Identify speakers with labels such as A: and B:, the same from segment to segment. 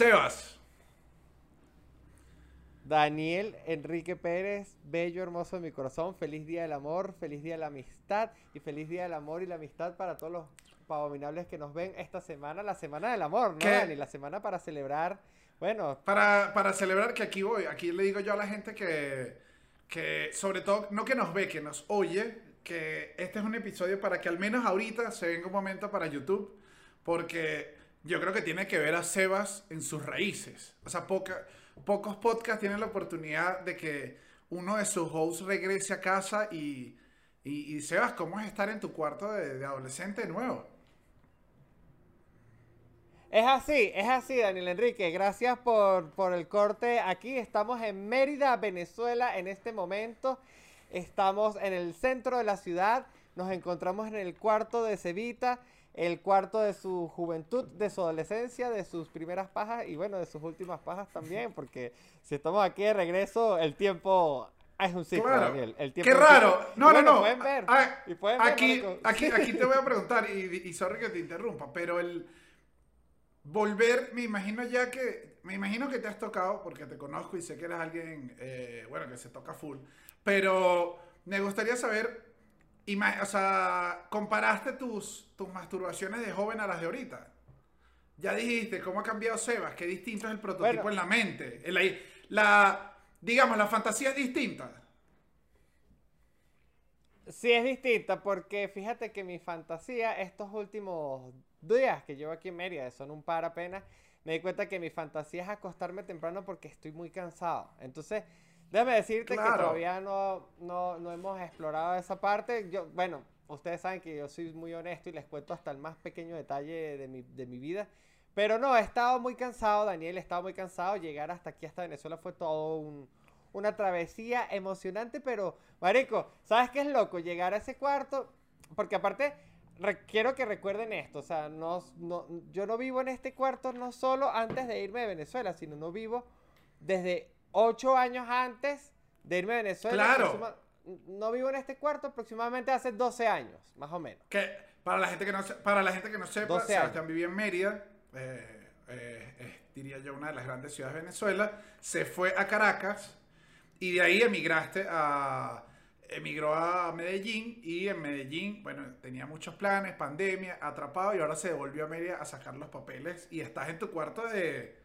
A: Sebas.
B: Daniel Enrique Pérez, bello, hermoso de mi corazón, feliz día del amor, feliz día de la amistad y feliz día del amor y la amistad para todos los abominables que nos ven esta semana, la semana del amor, ¿no,
A: ¿Qué?
B: Dani? La semana para celebrar, bueno,
A: Para, para celebrar que aquí voy, aquí le digo yo a la gente que, que, sobre todo, no que nos ve, que nos oye, que este es un episodio para que al menos ahorita se venga un momento para YouTube, porque yo creo que tiene que ver a Sebas en sus raíces. O sea, pocos podcasts tienen la oportunidad de que uno de sus hosts regrese a casa y, y, Sebas, ¿cómo es estar en tu cuarto de, adolescente nuevo?
B: Es así, es así, Daniel Enrique. Gracias por, por el corte. Aquí estamos en Mérida, Venezuela, en este momento. Estamos en el centro de la ciudad. Nos encontramos en el cuarto de Cevita, el cuarto de su juventud, de su adolescencia, de sus primeras pajas y bueno, de sus últimas pajas también, porque si estamos aquí de regreso, el tiempo es un ciclo,
A: Claro.
B: Daniel. El tiempo
A: ¡Qué raro! No,
B: Y
A: no,
B: bueno,
A: no.
B: Pueden ver.
A: Ah,
B: y pueden ver,
A: aquí,
B: marico.
A: aquí, aquí te voy a preguntar, y, y sorry que te interrumpa, pero el volver, me imagino ya que, me imagino que te has tocado, porque te conozco y sé que eres alguien, eh, bueno, que se toca full, pero me gustaría saber, o sea, comparaste tus, tus masturbaciones de joven a las de ahorita. Ya dijiste cómo ha cambiado Sebas, qué distinto es el prototipo
B: Bueno.
A: en la mente. La, la- digamos, la fantasía es distinta.
B: Sí, es distinta porque fíjate que mi fantasía estos últimos días que llevo aquí en Mérida, son un par apenas, me di cuenta que mi fantasía es acostarme temprano porque estoy muy cansado. Entonces, déjame decirte que
A: Claro.
B: todavía no, no, no hemos explorado esa parte. Yo, bueno, ustedes saben que yo soy muy honesto y les cuento hasta el más pequeño detalle de mi, de mi vida. Pero no, he estado muy cansado, Daniel, he estado muy cansado. Llegar hasta aquí, hasta Venezuela, fue todo un, una travesía emocionante, pero, Marico, ¿sabes qué es loco? Llegar a ese cuarto, porque aparte, quiero que recuerden esto, o sea, no, no, yo no vivo en este cuarto no solo antes de irme de Venezuela, sino no vivo desde ocho años antes de irme de Venezuela.
A: Claro.
B: aproxima- No vivo en este cuarto aproximadamente hace 12 años, más o menos.
A: Que para la gente que no, para la gente que no sepa,
B: 12
A: Sebastián vivía en Mérida, eh, eh, diría yo, una de las grandes ciudades de Venezuela, se fue a Caracas y de ahí emigraste a, emigró a Medellín y en Medellín, bueno, tenía muchos planes, pandemia, atrapado y ahora se devolvió a Mérida a sacar los papeles y estás en tu cuarto de,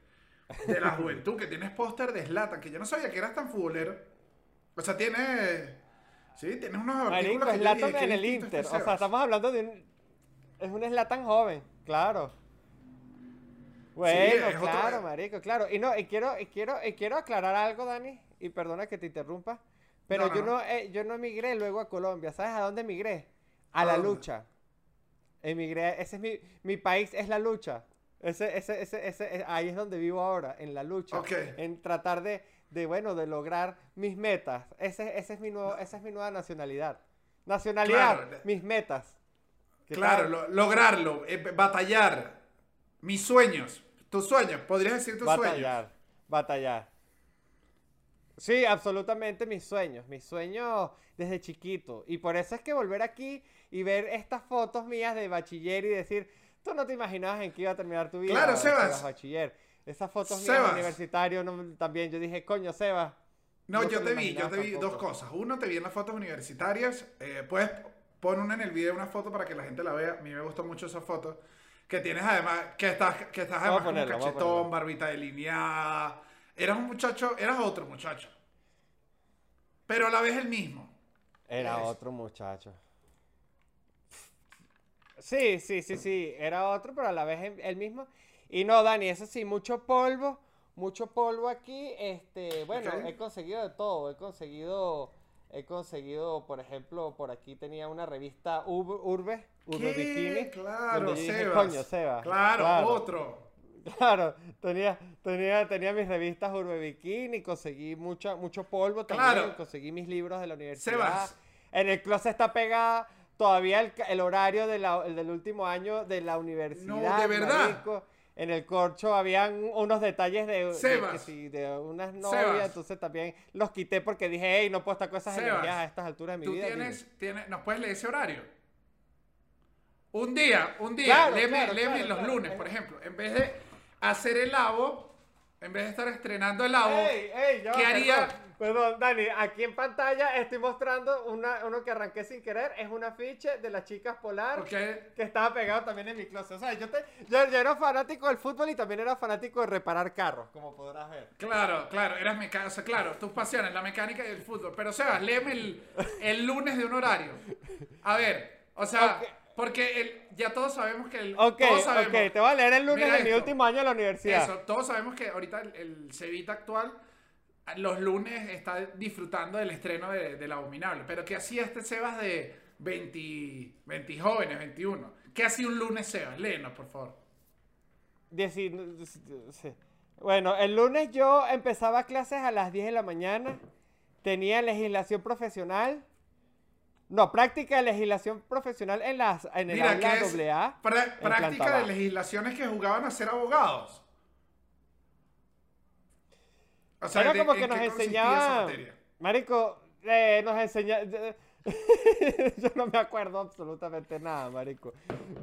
A: de la juventud, que tienes póster de Zlatan, que yo no sabía que eras tan futbolero. O sea, tienes... Sí, tienes unos
B: Marico,
A: artículos que dije,
B: Zlatan
A: "Qué
B: en el
A: distinto
B: Inter.
A: este
B: O sea,
A: Sebas".
B: estamos hablando de un. Es un Zlatan joven, claro. Bueno,
A: es otro-
B: claro, marico, claro. Y no, y quiero, y quiero, y quiero aclarar algo, Dani, y perdona que te interrumpa. Pero
A: No, no,
B: yo
A: no.
B: no, eh, yo no emigré luego a Colombia. ¿Sabes a dónde emigré? A
A: ¿A
B: la
A: dónde?
B: lucha. Emigré, ese es mi, mi país, es la lucha. Ese, ese, ese, ese, eh, ahí es donde vivo ahora, en la lucha. En tratar de, de, bueno, de lograr mis metas. Ese, ese es mi nuevo, esa es mi nueva nacionalidad. Nacionalidad,
A: Claro.
B: mis metas. ¿Qué
A: Claro, lo- lograrlo, eh, batallar. Mis sueños. Tus sueños, podrías decir tus sueños.
B: Batallar, batallar. Sí, absolutamente mis sueños, mis sueños desde chiquito. Y por eso es que volver aquí y ver estas fotos mías de bachiller y decir, tú no te imaginabas en qué iba a terminar tu vida.
A: Claro, Sebas.
B: bachiller. Esas fotos mías
A: Sebas.
B: de universitario no- también, yo dije, coño, Sebas.
A: No,
B: No
A: yo
B: te
A: vi, yo te vi dos cosas. Uno, te vi en las fotos universitarias. Eh, puedes poner una en el video, una foto para que la gente la vea. A mí me gustó mucho esa foto. Que tienes además, que estás, que estás además
B: vamos a
A: cachetón, barbita delineada. Eras un muchacho, eras otro muchacho. Pero a la vez el mismo.
B: Era otro muchacho. Sí, sí, sí, sí, era otro, pero a la vez el- mismo. Y no, Dani, eso sí, mucho polvo, mucho polvo aquí. Este, bueno, he conseguido de todo. He conseguido, he conseguido, por ejemplo, por aquí tenía una revista Ur- Urbe, Urbe
A: ¿Qué?
B: Bikini.
A: Claro,
B: donde yo dije,
A: Sebas.
B: coño, Sebas.
A: Claro, otro.
B: Claro, tenía, tenía, tenía mis revistas Urbe Bikini, conseguí mucha, mucho polvo también,
A: Claro.
B: conseguí mis libros de la universidad.
A: Sebas.
B: En el closet está pegada todavía el, horario de la- el del último año de la universidad.
A: ¿de verdad?
B: marico. En el corcho habían unos detalles de, de,
A: Sebas.
B: que si- de unas novias, entonces también los quité porque dije, hey, no puedo estar con esas
A: Sebas,
B: energías a estas alturas de mi
A: Tú
B: vida.
A: tienes, tienes, ¿nos puedes leer ese horario? Un día, un día,
B: Claro,
A: léeme,
B: claro,
A: léeme
B: claro,
A: los lunes, por ejemplo. En vez de, hacer el labo, en vez de estar estrenando el
B: Ey, ey, va,
A: ¿qué haría?
B: Perdón, Dani, aquí en pantalla estoy mostrando una, uno que arranqué sin querer. Es un afiche de las chicas polar.
A: Ok.
B: Que estaba pegado también en mi closet. O sea, yo, te- yo, yo era fanático del fútbol y también era fanático de reparar carros, como podrás ver.
A: Claro, claro, eras mecánico, o sea, claro, tus pasiones, la mecánica y el fútbol. Pero, Sebas, léeme el, el lunes de un horario. A ver, o sea,
B: Ok.
A: porque el, ya todos sabemos que el...
B: Ok,
A: todos sabemos,
B: ok, te voy a leer el lunes de mi último año en la universidad.
A: Eso, todos sabemos que ahorita el, el Cevita actual, los lunes está disfrutando del estreno de, del Abominable. Pero ¿qué hacía este Sebas de 20, 20 jóvenes, 21? ¿Qué hacía un lunes Sebas? Léenos, por favor.
B: Bueno, el lunes yo empezaba clases a las 10 de la mañana. Tenía legislación profesional. No, práctica de legislación profesional en, las, en el
A: Mira,
B: aula AA.
A: práctica de legislaciones que jugaban a ser abogados. O sea,
B: Era
A: ¿de-
B: como que nos enseñaba. Marico, eh, nos enseña. Yo no me acuerdo absolutamente nada, Marico.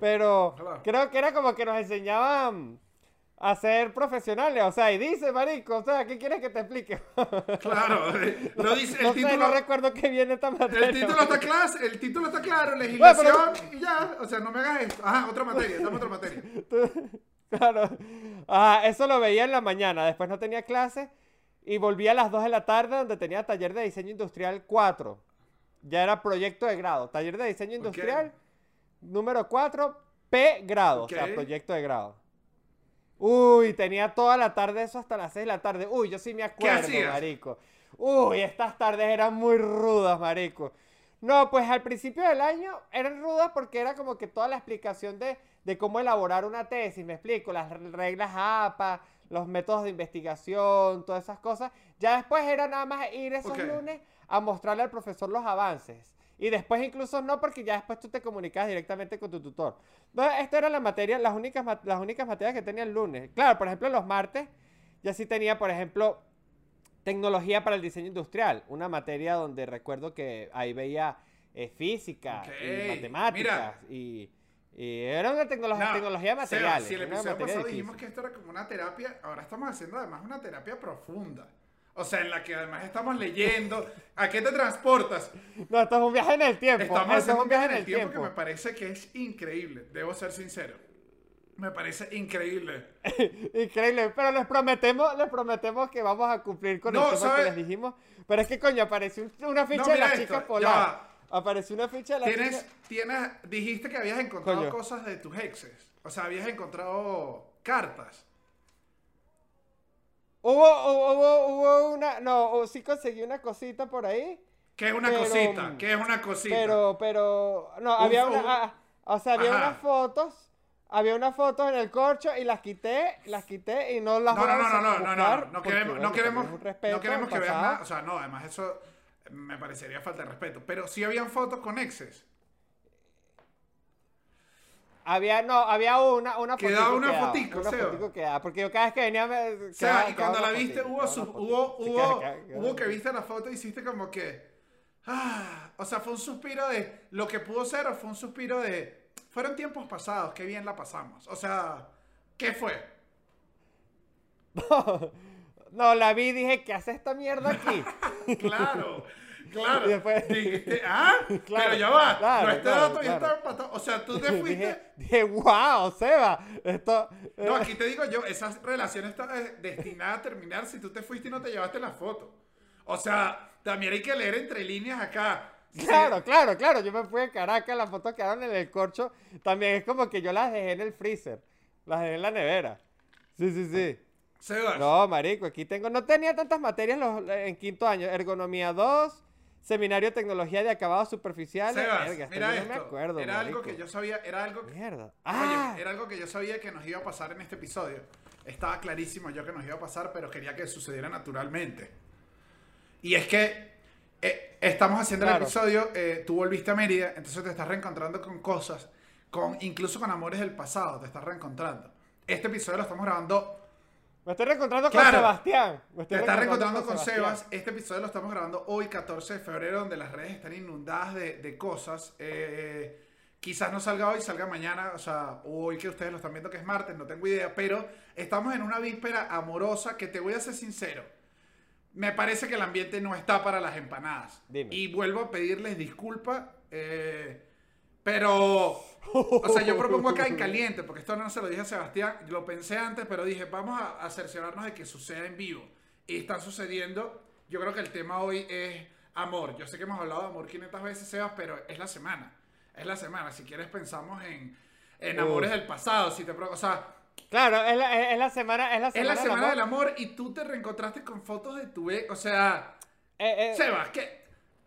B: Pero
A: Claro.
B: creo que era como que nos enseñaban a ser profesionales. O sea, y dice, Marico, o sea, ¿qué quieres que te explique?
A: Claro, eh, lo dice el
B: no sé,
A: título.
B: no recuerdo qué viene esta materia.
A: El título está claro, el título está claro, legislación
B: Bueno,
A: y ya, o sea, no me hagas esto. Ajá, otra materia, dame otra materia.
B: Claro. Ajá, eso lo veía en la mañana. Después no tenía clase. Y volví a las 2 de la tarde donde tenía taller de diseño industrial 4. Ya era proyecto de grado. Taller de diseño industrial número 4, P grado. O sea, proyecto de grado. Uy, tenía toda la tarde eso hasta las 6 de la tarde. Uy, yo sí me acuerdo, marico. Uy, estas tardes eran muy rudas, marico. No, pues al principio del año eran rudas porque era como que toda la explicación de, de cómo elaborar una tesis, me explico, las reglas APA, los métodos de investigación, todas esas cosas. Ya después era nada más ir esos lunes a mostrarle al profesor los avances. Y después incluso no, porque ya después tú te comunicas directamente con tu tutor. Entonces, esta era la materia, las únicas, las únicas materias que tenía el lunes. Claro, por ejemplo, los martes, ya sí tenía, por ejemplo, tecnología para el diseño industrial. Una materia donde recuerdo que ahí veía eh, física y matemáticas. Y, y era una tecnología,
A: No,
B: tecnología materiales.
A: si el episodio pasado dijimos que esto era como una terapia, ahora estamos haciendo además una terapia profunda. O sea, en la que además estamos leyendo. ¿A qué te transportas?
B: No, esto es un viaje en el tiempo.
A: Estamos
B: esto es
A: haciendo
B: un viaje en el tiempo.
A: que me parece que es increíble. Debo ser sincero. Me parece increíble.
B: Increíble, pero les prometemos, les prometemos que vamos a cumplir con
A: No,
B: el tema
A: ¿sabe?
B: que les dijimos. Pero es que coño, apareció un- una ficha
A: No,
B: de
A: mira
B: la
A: esto,
B: chica
A: ya
B: polar.
A: va.
B: Apareció una ficha de la
A: Tienes, tienes, dijiste que habías encontrado
B: Coño.
A: cosas de tus exes. O sea, habías encontrado cartas.
B: Hubo, hubo, hubo, hubo una, no, sí conseguí una cosita por ahí.
A: ¿Qué es una
B: Pero,
A: cosita? ¿Qué es una cosita?
B: Pero, pero, no,
A: Un
B: había una, ah, o sea, había
A: Ajá.
B: unas fotos, había unas fotos en el corcho y las quité, las quité y no las
A: No,
B: voy
A: no,
B: a
A: no, no, no, no, no, no, queremos, no queremos, no queremos que veas nada, o sea, no, además eso me parecería falta de respeto, pero sí habían fotos con exes.
B: Había, no, había una, una
A: Quedaba
B: fotico
A: una
B: quedaba,
A: fotico,
B: una
A: Seba.
B: fotico quedaba, porque yo cada vez que venía me...
A: O sea, y cuando la
B: una
A: viste,
B: fotico,
A: hubo,
B: una
A: hubo, hubo, hubo
B: una
A: que viste la foto y hiciste como que, ah, o sea, fue un suspiro de lo que pudo ser o fue un suspiro de, fueron tiempos pasados, qué bien la pasamos. O sea, ¿qué fue?
B: No, no, la vi y dije, ¿qué hace esta mierda aquí?
A: Claro, claro.
B: Y después-
A: Dijiste, ah,
B: Claro,
A: pero ya va,
B: claro,
A: no, este
B: claro,
A: dato ya está empatado. O sea, tú te fuiste...
B: dije, dije, wow, Seba, esto...
A: No,
B: eh,
A: aquí te digo yo, esa relación está eh, destinada a terminar si tú te fuiste y no te llevaste la foto. O sea, también hay que leer entre líneas acá. Sí,
B: Claro, claro, claro. Yo me fui a Caracas, las fotos quedaron en el corcho. También es como que yo las dejé en el freezer. Las dejé en la nevera. Sí, sí, sí.
A: Sebas,
B: No, marico, aquí tengo. No tenía tantas materias los- en quinto año. Ergonomía 2, Seminario de Tecnología de Acabados Superficiales.
A: Sebas,
B: esto
A: mira esto.
B: no me acuerdo,
A: era algo que yo sabía, era algo que...
B: Mierda. Ah,
A: Oye, era algo que yo sabía que nos iba a pasar en este episodio. Estaba clarísimo yo que nos iba a pasar, pero quería que sucediera naturalmente. Y es que eh, estamos haciendo el
B: Claro.
A: episodio, eh, tú volviste a Mérida, entonces te estás reencontrando con cosas, con incluso con amores del pasado, te estás reencontrando. Este episodio lo estamos grabando,
B: me estoy reencontrando
A: Claro.
B: con Sebastián. Me
A: te
B: estoy
A: estás reencontrando con. Sebas. Este episodio lo estamos grabando hoy, 14 de febrero, donde las redes están inundadas de, de cosas. eh, Quizás no salga hoy, salga mañana, o sea, hoy que ustedes lo están viendo que es martes, no tengo idea, pero estamos en una víspera amorosa que te voy a ser sincero. Me parece que el ambiente no está para las empanadas.
B: Dime.
A: Y vuelvo a pedirles disculpas, eh, pero, o sea, yo propongo acá en caliente, porque esto no se lo dije a Sebastián, lo pensé antes, pero dije, vamos a, a cerciorarnos de que suceda en vivo. Y está sucediendo. Yo creo que el tema hoy es amor. Yo sé que hemos hablado de amor 500 veces, Sebas, pero es la semana. Es la semana. Si quieres pensamos en, en amores del pasado. Si te, o sea,
B: Claro, es la, es- es la semana, es la
A: es
B: semana,
A: la semana del
B: amor.
A: amor y tú te reencontraste con fotos de tu ex. O sea,
B: Eh, eh,
A: Sebas, ¿qué,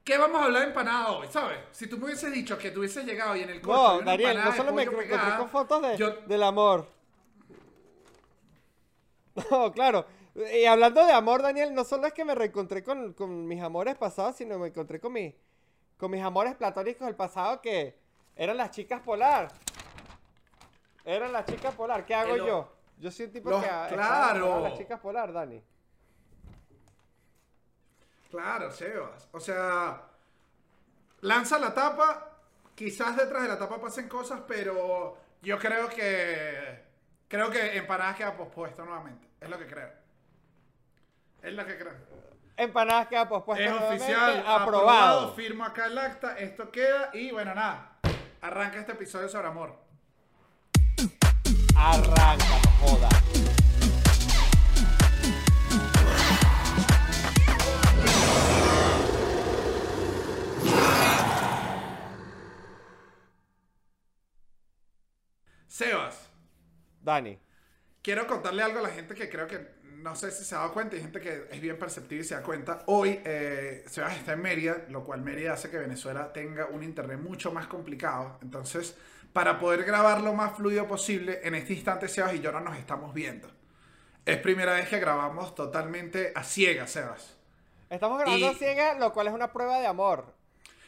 A: ¿qué vamos a hablar de empanada hoy? ¿Sabes? Si tú me hubieses dicho que tú hubieses llegado y en el corte
B: no, Daniel, no solo me encontré con fotos de,
A: yo-
B: del amor. No, claro. Y hablando de amor, Daniel, no solo es que me reencontré con, con mis amores pasados, sino me encontré con, mi, con mis amores platónicos del pasado que eran las chicas polar. Eran las chicas polar. ¿Qué hago
A: Pero-
B: yo? Yo soy un tipo
A: Los-
B: que
A: claro.
B: las chicas polar, Dani.
A: Claro, Sebas. O sea, lanza la tapa. Quizás detrás de la tapa pasen cosas, pero yo creo que. Creo que empanadas queda pospuesto nuevamente. Es lo que creo. Es lo que creo.
B: Empanadas queda pospuesta
A: es
B: nuevamente,
A: oficial.
B: aprobado.
A: Aprobado. Firmo acá el acta. Esto queda. Y bueno, nada. Arranca este episodio sobre amor.
B: Arranca, no joda.
A: Sebas.
B: Dani.
A: Quiero contarle algo a la gente que creo que no sé si se ha dado cuenta, hay gente que es bien perceptiva y se da cuenta. Hoy eh, Sebas está en Mérida, lo cual Mérida hace que Venezuela tenga un internet mucho más complicado. Entonces, para poder grabar lo más fluido posible, en este instante Sebas y yo no nos estamos viendo. Es primera vez que grabamos totalmente a ciegas, Sebas.
B: Estamos grabando
A: Y-
B: a ciegas, lo cual es una prueba de amor.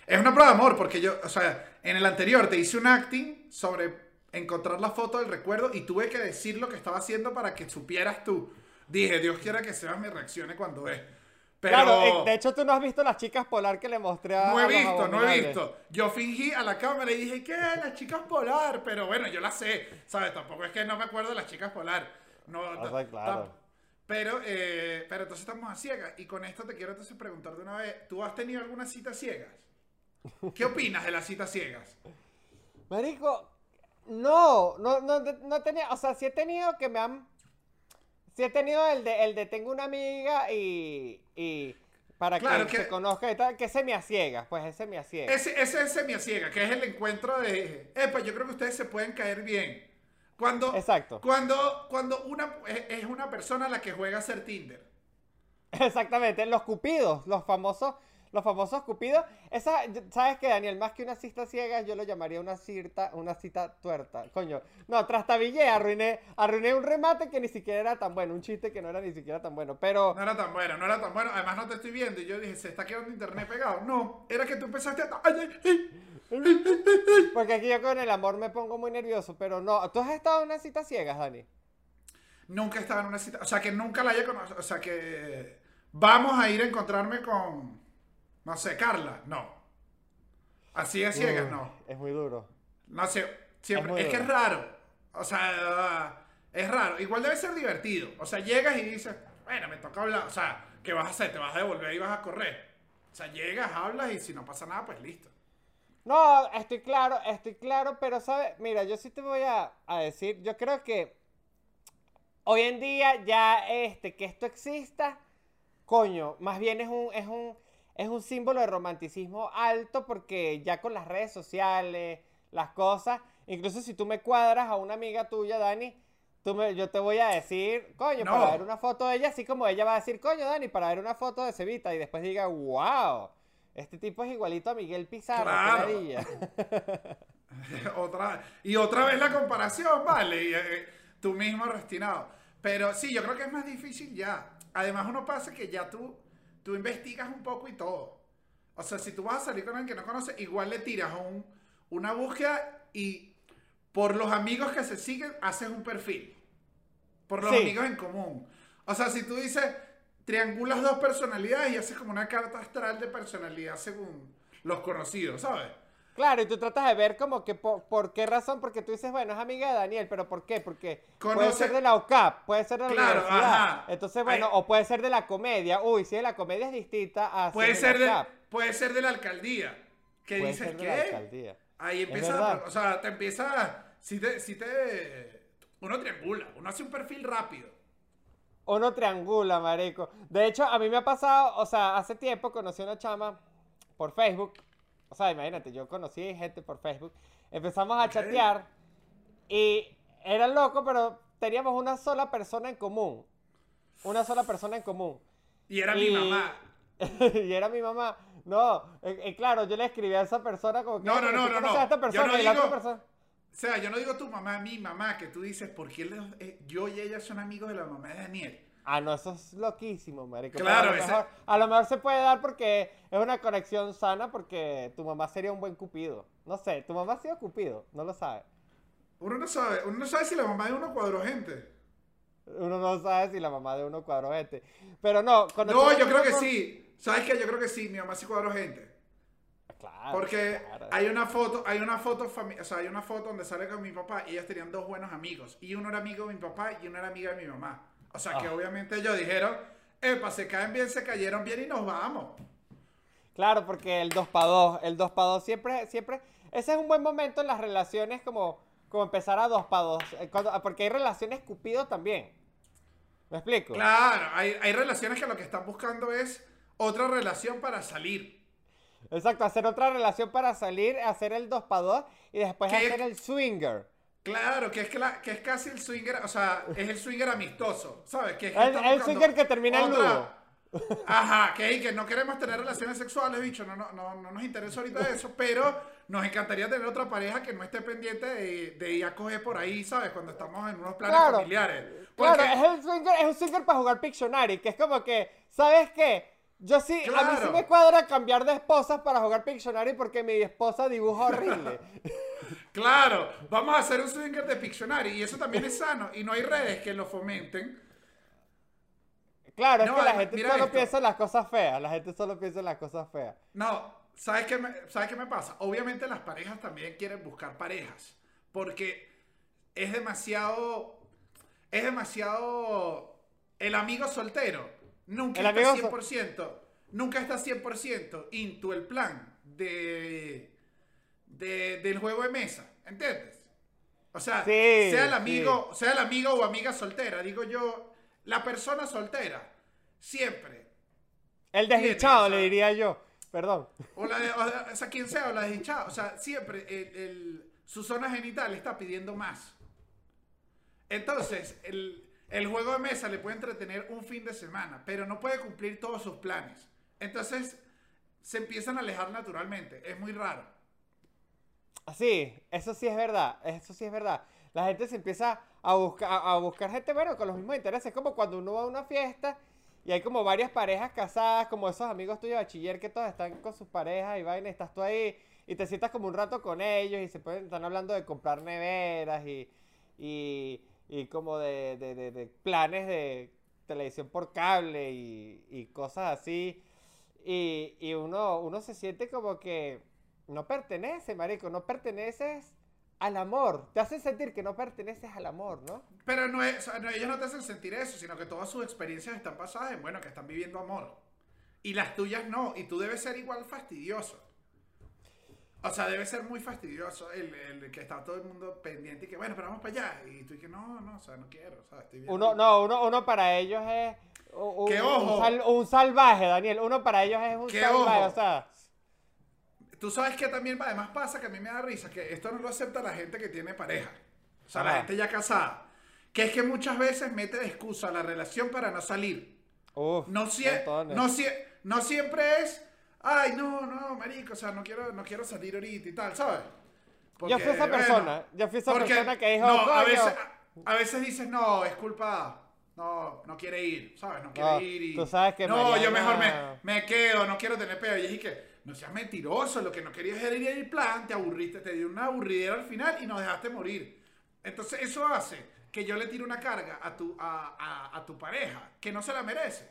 A: Es una prueba de amor, porque yo, o sea, en el anterior te hice un acting sobre encontrar la foto del recuerdo y tuve que decir lo que estaba haciendo para que supieras tú. Dije, Dios quiera que Sebas me reaccione cuando ve. Pero
B: Claro, eh, de hecho tú no has visto las chicas polar que le mostré a
A: no he visto, no he visto. Yo fingí a la cámara y dije, ¿qué? Las chicas polar. Pero bueno, yo las sé, ¿sabes? Tampoco es que no me acuerdo de las chicas polar. No,
B: O
A: ta-
B: sea, claro.
A: Pero, eh, pero entonces estamos a ciegas. Y con esto te quiero entonces preguntar de una vez, ¿tú has tenido alguna cita ciegas? ¿Qué opinas de las citas ciegas?
B: Marico, no, no, no, no tenía, o sea, sí he tenido que me han, sí he tenido el de, el de tengo una amiga y, y para
A: Claro
B: que,
A: que-
B: se conozca y tal, que se me a ciegas, pues ese me a ciegas.
A: Ese, ese es semiasiega, que es el encuentro de. Epa, yo creo que ustedes se pueden caer bien. Cuando,
B: Exacto.
A: Cuando, cuando una, es una persona la que juega a ser Tinder.
B: Exactamente, los cupidos, los famosos, los famosos cupidos. Esa, ¿sabes qué, Daniel? Más que una cita ciega, yo lo llamaría una cita, una cita tuerta. Coño, no, trastabillé, arruiné, arruiné un remate que ni siquiera era tan bueno, un chiste que no era ni siquiera tan bueno. Pero,
A: No era tan bueno, no era tan bueno. Además, no te estoy viendo. Y yo dije, ¿se está quedando internet pegado? No, era que tú empezaste a. ¡Ay, ay, ay!
B: porque aquí yo con el amor me pongo muy nervioso, pero no. ¿Tú has estado en una cita ciegas, Dani?
A: Nunca estaba en una cita. O sea, que nunca la haya conocido. O sea, que. Vamos a ir a encontrarme con. No sé, Carla. No. Así de ciegas,
B: Uy,
A: no.
B: Es muy duro.
A: No sé, siempre.
B: muy
A: Es, que es raro. O sea, es raro. Igual debe ser divertido. O sea, llegas y dices, bueno, me toca hablar. O sea, ¿qué vas a hacer? ¿Te vas a devolver y vas a correr? O sea, llegas, hablas y si no pasa nada, pues listo.
B: No, estoy claro, estoy claro, pero sabes, mira, yo sí te voy a, a decir, yo creo que hoy en día ya este, que esto exista, coño, más bien es un, es un, es un símbolo de romanticismo alto porque ya con las redes sociales, las cosas, incluso si tú me cuadras a una amiga tuya, Dani, tú me- yo te voy a decir, coño,
A: No.
B: para ver una foto de ella, así como ella va a decir, coño, Dani, para ver una foto de Cevita y después diga, wow. Este tipo es igualito a Miguel Pizarro.
A: Claro.
B: ladilla".
A: otra, y otra vez la comparación, vale. Y, eh, tú mismo restinado. Pero sí, yo creo que es más difícil ya. Además, uno pasa que ya tú, tú investigas un poco y todo. O sea, si tú vas a salir con alguien que no conoces, igual le tiras un, una búsqueda y por los amigos que se siguen, haces un perfil. Por los
B: Sí.
A: amigos en común. O sea, si tú dices, triangulas dos personalidades y haces como una carta astral de personalidad según los conocidos, ¿sabes?
B: Claro, y tú tratas de ver como que por, por qué razón, porque tú dices, bueno, es amiga de Daniel, pero ¿por qué? Porque puede ser de la UCAP, puede ser de la
A: Claro,
B: universidad.
A: ajá.
B: Entonces, bueno,
A: Ahí-
B: o puede ser de la comedia. Uy, si de la comedia es distinta a
A: Puede ser,
B: de la UCAP.
A: puede ser de la alcaldía. Que
B: Puede
A: dices,
B: ser de la
A: ¿qué?
B: alcaldía.
A: Ahí empieza, o sea, te empieza, si te, si te, uno triangula, uno hace un perfil rápido.
B: Uno triangula, marico. De hecho, a mí me ha pasado, o sea, hace tiempo conocí a una chama por Facebook. O sea, imagínate, yo conocí gente por Facebook. Empezamos a chatear y era loco, pero teníamos una sola persona en común. Una sola persona en común.
A: Y era
B: Y-
A: mi mamá.
B: y era mi mamá. No, eh, eh, claro, yo le escribí a esa persona como que...
A: No, no,
B: "Oye,
A: no,
B: ¿tú
A: no, no.
B: a esta
A: Yo
B: persona
A: no
B: y la otra
A: digo-
B: persona...
A: O sea, yo no digo tu mamá, mi mamá, que tú dices, ¿por qué le- eh, yo y ella son amigos de la mamá de Daniel?
B: Ah, no, eso es loquísimo, marico.
A: Claro,
B: a lo,
A: ese-
B: mejor, a lo mejor se puede dar porque es una conexión sana porque tu mamá sería un buen cupido. No sé, tu mamá ha sido cupido, no lo sabe.
A: Uno no sabe, uno no sabe si la mamá de uno cuadró gente.
B: Uno no sabe si la mamá de uno cuadró gente. Pero no,
A: No, yo creo que sí. ¿Sabes qué? Yo creo que sí, mi mamá sí cuadró gente.
B: Claro.
A: Porque
B: claro.
A: hay una foto, hay una foto, fami- o sea, hay una foto donde sale con mi papá y ellas tenían dos buenos amigos. Y uno era amigo de mi papá y una era amiga de mi mamá. O sea, que
B: Ah.
A: obviamente ellos dijeron, epa, se caen bien, se cayeron bien y nos vamos.
B: Claro, porque el 2 para 2, el 2 para 2 siempre, siempre, ese es un buen momento en las relaciones como, como empezar a 2 para 2, porque hay relaciones cupido también. ¿Me explico?
A: Claro, hay, hay relaciones que lo que están buscando es otra relación para salir.
B: Exacto, hacer otra relación para salir, hacer el 2 para 2 y después
A: ¿Qué?
B: hacer el swinger.
A: Claro, que es, que, la- que es casi el swinger, o sea, es el swinger amistoso, ¿sabes? Que es que
B: El- swinger que termina en
A: otra- Ajá, que, que no queremos tener relaciones sexuales, bicho, no, no, no, no nos interesa ahorita eso, pero nos encantaría tener otra pareja que no esté pendiente de, de ir a coger por ahí, ¿sabes? Cuando estamos en unos planes
B: Claro.
A: familiares.
B: Claro,
A: Porque-
B: es el swinger, es un swinger para jugar Pictionary, que es como que, ¿sabes qué? Yo sí, a mí sí
A: Claro.
B: me cuadra cambiar de esposas para jugar Pictionary porque mi esposa dibuja horrible.
A: Claro, vamos a hacer un swinger de Pictionary y eso también es sano y no hay redes que lo fomenten.
B: Claro,
A: No,
B: es que la gente solo
A: esto.
B: piensa en las cosas feas, la gente solo piensa en las cosas feas.
A: No, ¿sabes qué, me, ¿sabes qué me pasa? Obviamente las parejas también quieren buscar parejas, porque es demasiado, es demasiado, el amigo soltero nunca
B: El
A: está
B: amigo so-
A: 100%, nunca está 100% into el plan de, de- del juego de mesa, ¿entiendes? O sea,
B: Sí,
A: sea el amigo, sea el amigo o amiga soltera, digo yo, la persona soltera, siempre
B: El desdichado,
A: o sea-
B: le diría yo. Perdón.
A: o la de, o, o sea, quien sea, o la desdichada. O sea, siempre el- el- su zona genital está pidiendo más. Entonces, el, el juego de mesa le puede entretener un fin de semana, pero no puede cumplir todos sus planes. Entonces, se empiezan a alejar naturalmente. Es muy raro.
B: Sí, eso sí es verdad, eso sí es verdad. La gente se empieza a buscar, a, buscar gente, bueno, con los mismos intereses. Es como cuando uno va a una fiesta y hay como varias parejas casadas, como esos amigos tuyos de bachiller que todos están con sus parejas y vaina, estás tú ahí y te sientas como un rato con ellos y se pueden, están hablando de comprar neveras y, y, y como de- de planes de televisión por cable y, y cosas así. Y, y uno, uno se siente como que no pertenece, marico, no perteneces al amor. Te hacen sentir que no perteneces al amor, ¿no?
A: Pero no es, o sea, no, ellos no te hacen sentir eso, sino que todas sus experiencias están basadas en, bueno, que están viviendo amor. Y las tuyas no. Y tú debes ser igual fastidioso. O sea, debe ser muy fastidioso el, el que está todo el mundo pendiente y que, bueno, pero vamos para allá. Y tú dices, no, no, o sea, no quiero. O sea, estoy bien.
B: Uno, no, uno, uno para ellos es un,
A: ¡Qué
B: un
A: ojo!
B: sal- un salvaje, Daniel. Uno para ellos es un
A: ¡Qué
B: salvaje,
A: ojo!
B: o sea.
A: Tú sabes que también además pasa que a mí me da risa que esto no lo acepta la gente que tiene pareja. O sea, la
B: Ajá.
A: gente ya casada. Que es que muchas veces mete de excusa la relación para no salir.
B: Uf,
A: No, sie- no, sie- no siempre es, ay, no, no, marico, o sea, no quiero, no quiero salir ahorita y tal, ¿sabes?
B: Yo fui esa persona, yo fui esa persona que dijo,
A: no, a veces, a, a veces dices, no, es culpa, no, no quiere ir, ¿sabes? No quiere
B: No,
A: ir y...
B: tú sabes que
A: No, yo mejor me, me quedo, no quiero tener pedo. Y es que, no seas mentiroso, lo que no querías era ir al plan, te aburriste, te dio una aburridera al final y nos dejaste morir. Entonces eso hace que yo le tire una carga a tu, a, a- a tu pareja que no se la merece.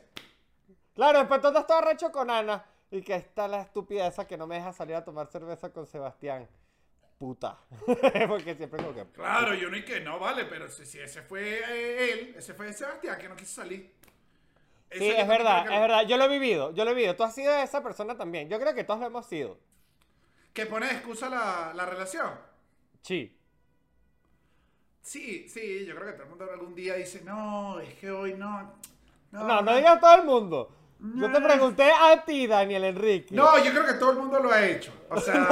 B: Claro, después tú estás todo arrecho con Ana. y que está la estupidez que no me deja salir a tomar cerveza con Sebastián. Puta. Porque siempre como que...
A: Claro, yo no y que no, vale, pero si, si ese fue eh, él, ese fue Sebastián que no quiso salir.
B: Sí, es verdad, es verdad. Yo lo he vivido, yo lo he vivido. Tú has sido esa persona también. Yo creo que todos lo hemos sido.
A: Que pone excusa la, la relación.
B: Sí.
A: Sí, sí, yo creo que todo el mundo algún día dice, no, es que hoy no.
B: No, no digas todo el mundo. Yo te pregunté a ti, Daniel Enrique.
A: No, yo creo que todo el mundo lo ha hecho. O sea,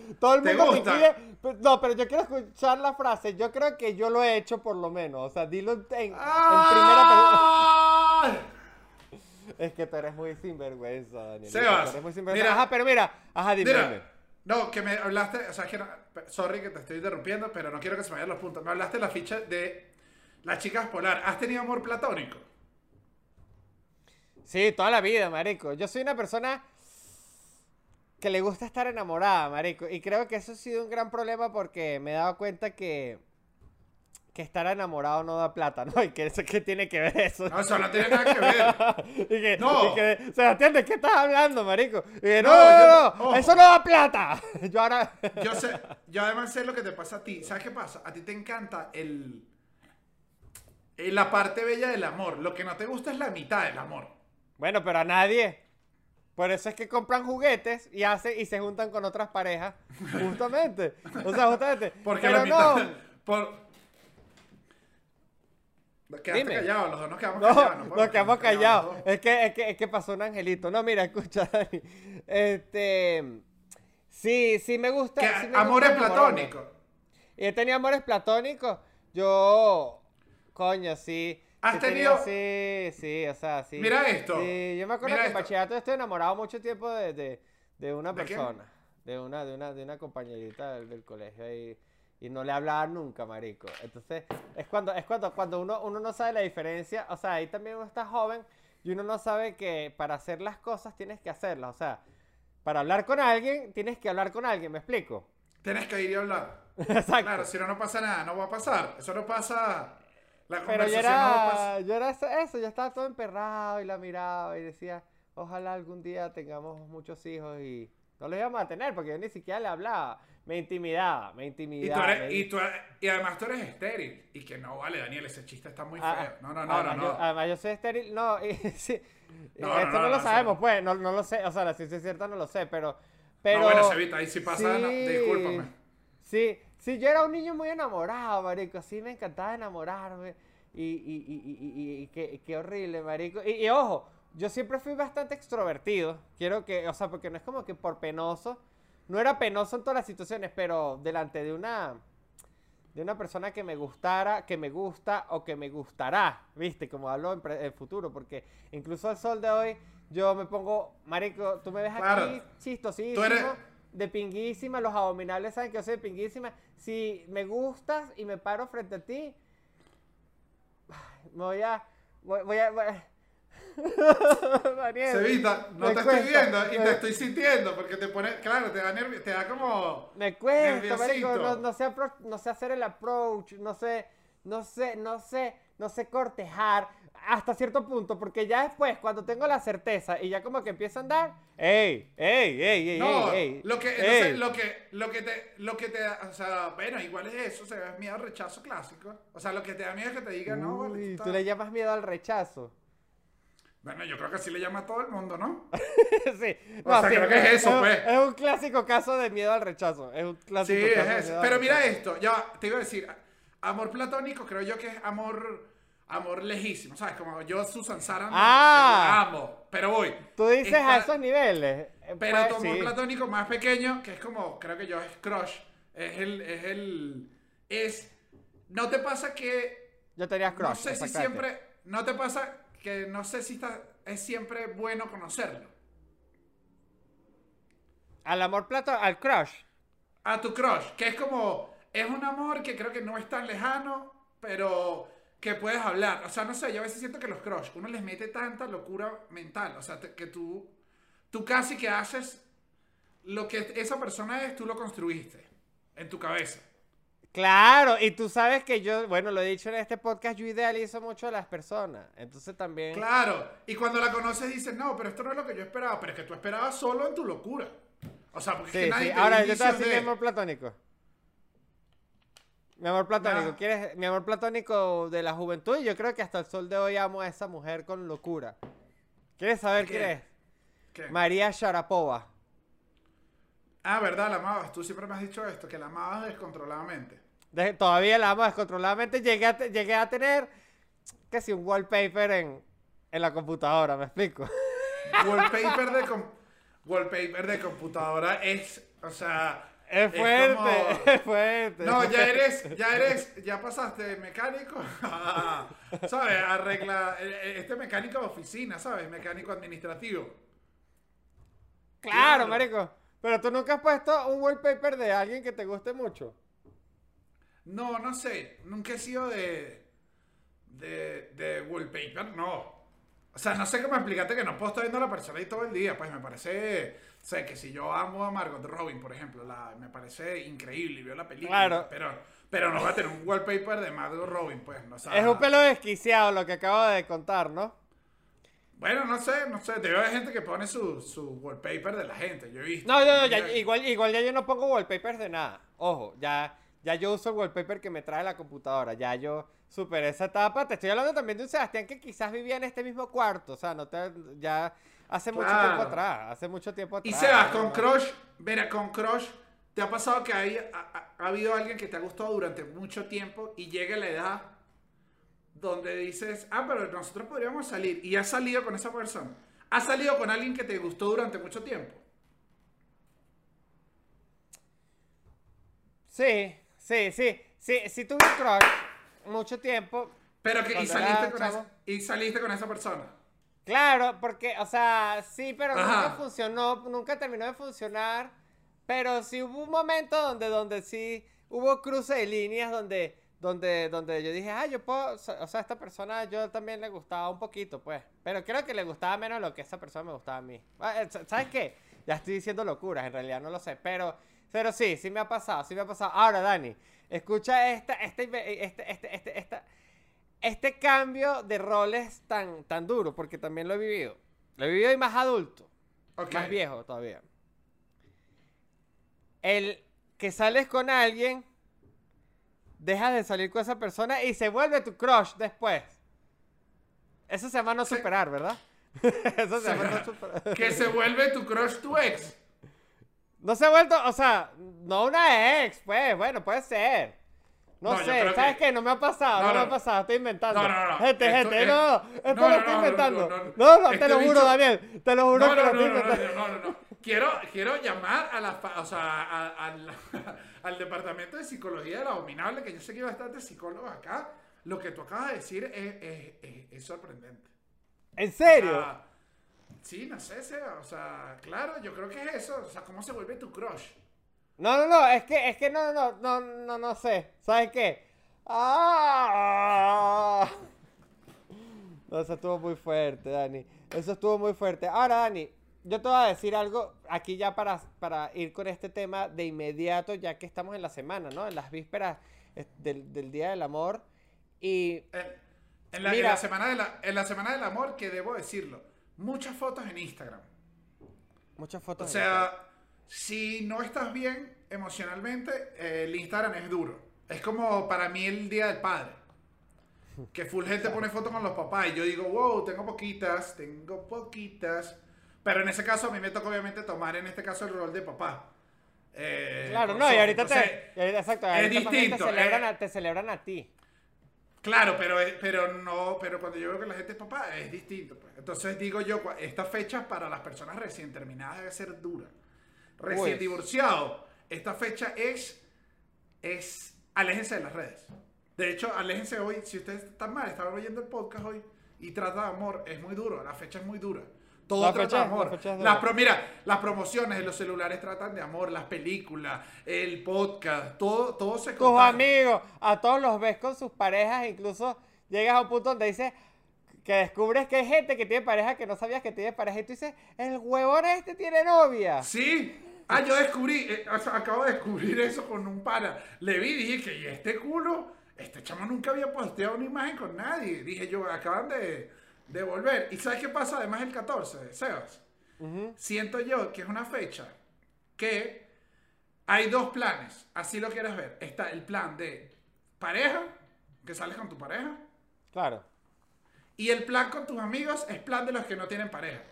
B: todo el
A: ¿te
B: mundo
A: gusta?
B: quiere- pero- No, pero yo quiero escuchar la frase. Yo creo que yo lo he hecho por lo menos. O sea, dilo en, en- en primera persona. Es que tú eres muy sinvergüenza, Daniel.
A: Sebas,
B: Tú eres muy sinvergüenza.
A: mira.
B: Ajá, pero mira. Ajá, dime.
A: Mira, no, que me hablaste, o sea, es que no, sorry que te estoy interrumpiendo, pero no quiero que se me vayan los puntos. Me hablaste de la ficha de las chicas polar. ¿Has tenido amor platónico?
B: Sí, toda la vida, marico. Yo soy una persona que le gusta estar enamorada, marico. Y creo que eso ha sido un gran problema porque me he dado cuenta que, que estar enamorado no da plata, ¿no? Y que eso qué tiene que ver eso.
A: No, eso no tiene nada que ver.
B: y que,
A: No.
B: y que, Sebastián, ¿de qué estás hablando, marico? Y que, no,
A: No,
B: no,
A: yo-
B: no,
A: ojo.
B: eso no da plata. Yo ahora...
A: Yo sé, yo además sé lo que te pasa a ti. ¿Sabes qué pasa? A ti te encanta el, la parte bella del amor. Lo que no te gusta es la mitad del amor.
B: bueno, pero a nadie. Por eso es que compran juguetes y hace, y se juntan con otras parejas. Justamente. O sea, justamente.
A: Porque
B: pero
A: la mitad.
B: no.
A: Por... Quedaste
B: Dime.
A: callado, los dos nos quedamos
B: No,
A: callados.
B: nos
A: podemos
B: quedamos callados.
A: los dos.
B: Es que, es, que, es que pasó un angelito. No, mira, escucha, Dani. Este. Sí, sí me gusta.
A: Que
B: sí me
A: amor
B: gusta
A: es
B: enamorarme.
A: platónico.
B: Y he tenido amores platónicos. Yo. Coño, sí.
A: ¿Has
B: sí tenido- Sí, sí, o sea, sí.
A: Mira esto,
B: Sí, yo me acuerdo
A: mira
B: que en bachillerato estoy enamorado mucho tiempo de, de, de una
A: ¿De quién?
B: persona. De una, de una, de una compañerita del, del colegio ahí. Y no le hablaba nunca, marico. Entonces, es cuando, es cuando, cuando uno, uno no sabe la diferencia. O sea, ahí también uno está joven y uno no sabe que para hacer las cosas tienes que hacerlas. O sea, para hablar con alguien, tienes que hablar con alguien, ¿me explico?
A: Tienes que ir y hablar.
B: Exacto.
A: Claro, si no, no pasa nada. No va a pasar. Eso no pasa. La
B: Pero yo
A: conversación no va a
B: era,
A: pasar.
B: yo era eso, eso, yo estaba todo emperrado y la miraba y decía, ojalá algún día tengamos muchos hijos y no los íbamos a tener porque yo ni siquiera le hablaba, me intimidaba, me
A: Y, tú
B: intimidaba.
A: eres-
B: me-
A: y, tú- y además tú eres estéril. Y que no, vale, Daniel, ese chiste está muy
B: Ah,
A: feo. No, no, no,
B: además,
A: no.
B: Yo,
A: no.
B: además yo soy estéril, no, y, sí,
A: No,
B: esto no,
A: no,
B: lo
A: no,
B: sabemos, pues, no, no lo sé, o sea, la ciencia cierta no lo sé, pero... pero
A: no, bueno, Cevita, ahí sí pasa. no,
B: Sí.
A: discúlpame.
B: Sí, sí, yo era un niño muy enamorado, marico. Sí, me encantaba enamorarme. Y, y, y, y, y- y qué, qué horrible, marico. Y ojo, yo siempre fui bastante extrovertido. Quiero que, o sea, porque no es como que por penoso. No era penoso en todas las situaciones, pero delante de una de una persona que me gustara, que me gusta o que me gustará, ¿viste? Como hablo en, pre- en futuro, porque incluso al sol de hoy yo me pongo, marico, tú me ves
A: Claro.
B: aquí chistosísimo,
A: eres-
B: de pinguísima, los abominables saben que yo soy de pinguísima. Si me gustas y me paro frente a ti, me voy a... Voy, voy a... voy a- Daniel,
A: Cevita, no te estoy viendo y
B: me-
A: te estoy sintiendo porque te pone, claro, te da nervio, te da como
B: Me cuesta, marico,
A: Nerviosito.
B: no, no sé apro- no sé hacer el approach, no sé, no sé, no sé, no sé cortejar hasta cierto punto, porque ya después, cuando tengo la certeza y ya como que empieza a andar, ¡ey! ¡ey! ¡ey! ¡ey!
A: No,
B: ey,
A: lo que,
B: ey!
A: entonces, lo que, lo que te, lo que te da, o sea, bueno, igual es eso, o sea, es miedo al rechazo clásico. O sea, lo que te da miedo es que te digan, no, vale,
B: Uy,
A: tú
B: le llamas miedo al rechazo.
A: Bueno, yo creo que así le llama a todo el mundo, ¿no?
B: sí.
A: O sea, creo que es eso, pues.
B: Es un clásico caso de miedo al rechazo. Es un clásico
A: Sí, es
B: caso
A: eso. Pero mira esto, ya te iba a decir, amor platónico creo yo que es amor, amor lejísimo, ¿sabes? Como yo Susan Sara no-
B: Ah.
A: amo, pero voy.
B: Tú dices a esos niveles. eh,
A: Pero
B: pues,
A: tu amor
B: sí.
A: platónico más pequeño, que es como, creo que yo es crush, es el, es el, es, ¿no te pasa que,
B: Yo tenía crush.
A: no sé si siempre, no te pasa que no sé si está, es siempre bueno conocerlo?
B: Al amor plato, al crush.
A: A tu crush, que es como, es un amor que creo que no es tan lejano, pero que puedes hablar. O sea, no sé, yo a veces siento que los crush, uno les mete tanta locura mental, o sea, te- que tú, tú casi que haces lo que esa persona es, tú lo construiste en tu cabeza.
B: Claro, y tú sabes que yo, bueno, lo he dicho en este podcast, yo idealizo mucho a las personas. Entonces también.
A: Claro, y cuando la conoces dices, no, pero esto no es lo que yo esperaba, pero es que tú esperabas solo en tu locura. O sea, porque es
B: Sí,
A: que nadie
B: sí.
A: te
B: Ahora, yo te voy a
A: indicios
B: decir mi
A: de-
B: amor platónico. Mi amor platónico,
A: Nah.
B: ¿quieres? Mi amor platónico de la juventud yo creo que hasta el sol de hoy amo a esa mujer con locura. ¿Quieres saber
A: ¿Qué?
B: quién es?
A: ¿Qué?
B: María Sharapova.
A: Ah, verdad, la amabas. Tú siempre me has dicho esto, que la amabas descontroladamente.
B: De- todavía la amo descontroladamente. Llegué a, llegué a tener, que si un wallpaper en, en la computadora, ¿me explico?
A: Wallpaper de, com- wallpaper de computadora es, o sea...
B: Es
A: es
B: fuerte,
A: como-
B: es fuerte.
A: No, ya eres, ya eres, ya pasaste de mecánico a, ¿sabes? Arregla, eh, este mecánico de oficina, ¿sabes? Mecánico administrativo.
B: Claro,
A: Claro.
B: marico. Pero tú nunca has puesto un wallpaper de alguien que te guste mucho.
A: No, no sé, nunca he sido de, de, de wallpaper, no. O sea, no sé cómo explicarte que no puedo estar viendo a la persona ahí todo el día, pues me parece, sé que si yo amo a Margot Robin, por ejemplo, la, me parece increíble, veo la película,
B: Claro.
A: pero, pero no va a tener un wallpaper de Margot Robin, pues, no, o sea,
B: Es un pelo desquiciado lo que acabo de contar, ¿no?
A: Bueno, no sé, no sé, debe haber gente que pone su, su wallpaper de la gente, yo he visto.
B: No, no, no, ya- igual, igual ya yo no pongo wallpapers de nada. Ojo, ya, ya yo uso el wallpaper que me trae la computadora. Ya yo superé esa etapa. Te estoy hablando también de un Sebastián que quizás vivía en este mismo cuarto. O sea, no te, ya hace mucho
A: Claro.
B: tiempo atrás. Hace mucho tiempo
A: Y
B: atrás.
A: Sebas, con. Crush, mira, con Crush, ¿te ha pasado que hay, ha, ha- ha habido alguien que te ha gustado durante mucho tiempo y llega la edad donde dices, ah, pero nosotros podríamos salir y has salido con esa persona? ¿Has salido con alguien que te gustó durante mucho tiempo?
B: Sí, sí, sí. Sí, sí tuve un crush mucho tiempo.
A: Pero que, y, saliste con esa, y saliste con esa persona.
B: Claro, porque, o sea, sí, pero
A: Ajá.
B: nunca funcionó, nunca terminó de funcionar. Pero sí hubo un momento donde, donde sí hubo cruce de líneas donde, donde, donde yo dije, ah, yo puedo, o sea, esta persona yo también le gustaba un poquito, pues. Pero creo que le gustaba menos lo que esa persona me gustaba a mí. Ah, eh, ¿Sabes qué? Ya estoy diciendo locuras, en realidad no lo sé. Pero, pero sí, sí me ha pasado, sí me ha pasado. Ahora, Dani, escucha esta, esta, este, este, este, esta, este cambio de roles tan, tan duro, porque también lo he vivido. Lo he vivido y más adulto,
A: Ok.
B: más viejo todavía. El que sales con alguien, dejas de salir con esa persona y se vuelve tu crush después. Eso se llama no superar, ¿verdad? Eso se llama no superar.
A: Que se vuelve tu crush tu ex.
B: No se ha vuelto, o sea, no una ex, pues, bueno, puede ser. No, sé, ¿sabes
A: que-
B: qué? No me ha pasado,
A: No,
B: no, me
A: no.
B: ha pasado, estoy inventando.
A: No, no, no.
B: Gente,
A: Esto
B: gente,
A: es-
B: no, esto
A: No,
B: lo
A: no,
B: estoy
A: no,
B: inventando.
A: no, no,
B: No, no, te lo juro,
A: bicho-
B: Daniel, te lo juro
A: No,
B: que
A: no,
B: lo
A: no,
B: estoy
A: no, no,
B: inventando.
A: no, no, no. Quiero, quiero llamar a la, o sea, a- al- al departamento de psicología de la abominable, que yo sé que hay bastantes psicólogos acá. Lo que tú acabas de decir es, es- es- sorprendente.
B: ¿En
A: O
B: serio?
A: sea, sí, no sé, o sea, claro, yo creo que es eso. O sea, ¿cómo se vuelve tu crush?
B: No, no, no, es que, es que no, no, no, no, no, no sé. ¿Sabes qué? ¡Ah! No, eso estuvo muy fuerte, Dani. Eso estuvo muy fuerte. Ahora, Dani, yo te voy a decir algo aquí ya para, para ir con este tema de inmediato, ya que estamos en la semana, ¿no? En las vísperas del, del Día del Amor. Y
A: En, en la, en
B: Mira.
A: la semana de la, en la semana del amor, que debo decirlo, muchas fotos en Instagram.
B: muchas
A: O
B: fotos. en
A: sea, si no estás bien emocionalmente, eh, el Instagram es duro. Es como para mí el Día del Padre. Que full gente pone fotos con los papás y yo digo, wow, tengo poquitas, tengo poquitas. Pero en ese caso a mí me toca obviamente tomar en este caso el rol de papá. Eh,
B: Claro, no, y ahorita te. y ahorita- exacto, ahorita más bien
A: distinto,
B: Te celebran,
A: eh.
B: a, te celebran a ti.
A: Claro, pero, pero no, pero cuando yo veo que la gente es papá es distinto. pues. Entonces digo yo, esta fecha para las personas recién terminadas debe ser dura. Recién
B: Pues.
A: divorciado, esta fecha es, es, aléjense de las redes. De hecho, aléjense hoy, si ustedes están mal, estaban oyendo el podcast hoy y trata de amor, es muy duro, la fecha es muy dura. Todo
B: La
A: trata
B: fecha-
A: de amor. Las pro- mira, las promociones de los celulares tratan de amor, las películas, el podcast, todo, todo se
B: tus
A: contagia.
B: amigos, a todos los ves con sus parejas, incluso llegas a un punto donde dices que descubres que hay gente que tiene pareja que no sabías que tiene pareja y tú dices, el huevón este tiene novia.
A: Sí, Ah, yo descubrí, eh, o sea, acabo de descubrir eso con un pana. Le vi y dije que, ¿y este culo? Este chamo nunca había posteado una imagen con nadie. Dije yo, acaban de, de volver. ¿Y sabes qué pasa además el 14, Sebas? Siento yo que es una fecha que hay dos planes, así lo quieres ver. Está el plan de pareja, que sales con tu pareja.
B: Claro.
A: Y el plan con tus amigos es plan de los que no tienen pareja.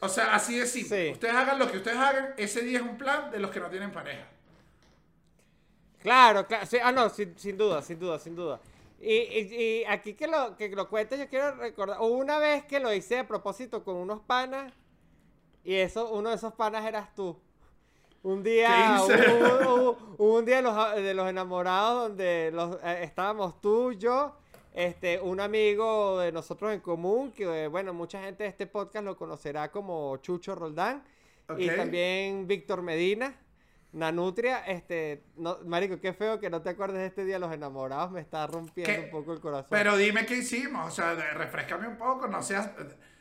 A: O sea, así de simple. Ustedes hagan lo que ustedes hagan, ese día es un plan de los que no tienen pareja.
B: Claro, claro. ah, no, sin, duda, sin duda, sin duda. Y, aquí que lo, que lo cuentes, yo quiero recordar. una vez que lo hice a propósito con unos panas. Y eso, uno de esos panas eras tú. Un día, un día de los, de los enamorados donde los, eh, estábamos tú, yo este, un amigo de nosotros en común, que bueno, mucha gente de este podcast lo conocerá como Chucho Roldán. Y también Víctor Medina, Nanutria. Este, no, Marico, qué feo que no te acuerdes de este día los enamorados, me está rompiendo un poco el corazón.
A: Pero dime qué hicimos, o sea, refrescame un poco, no seas...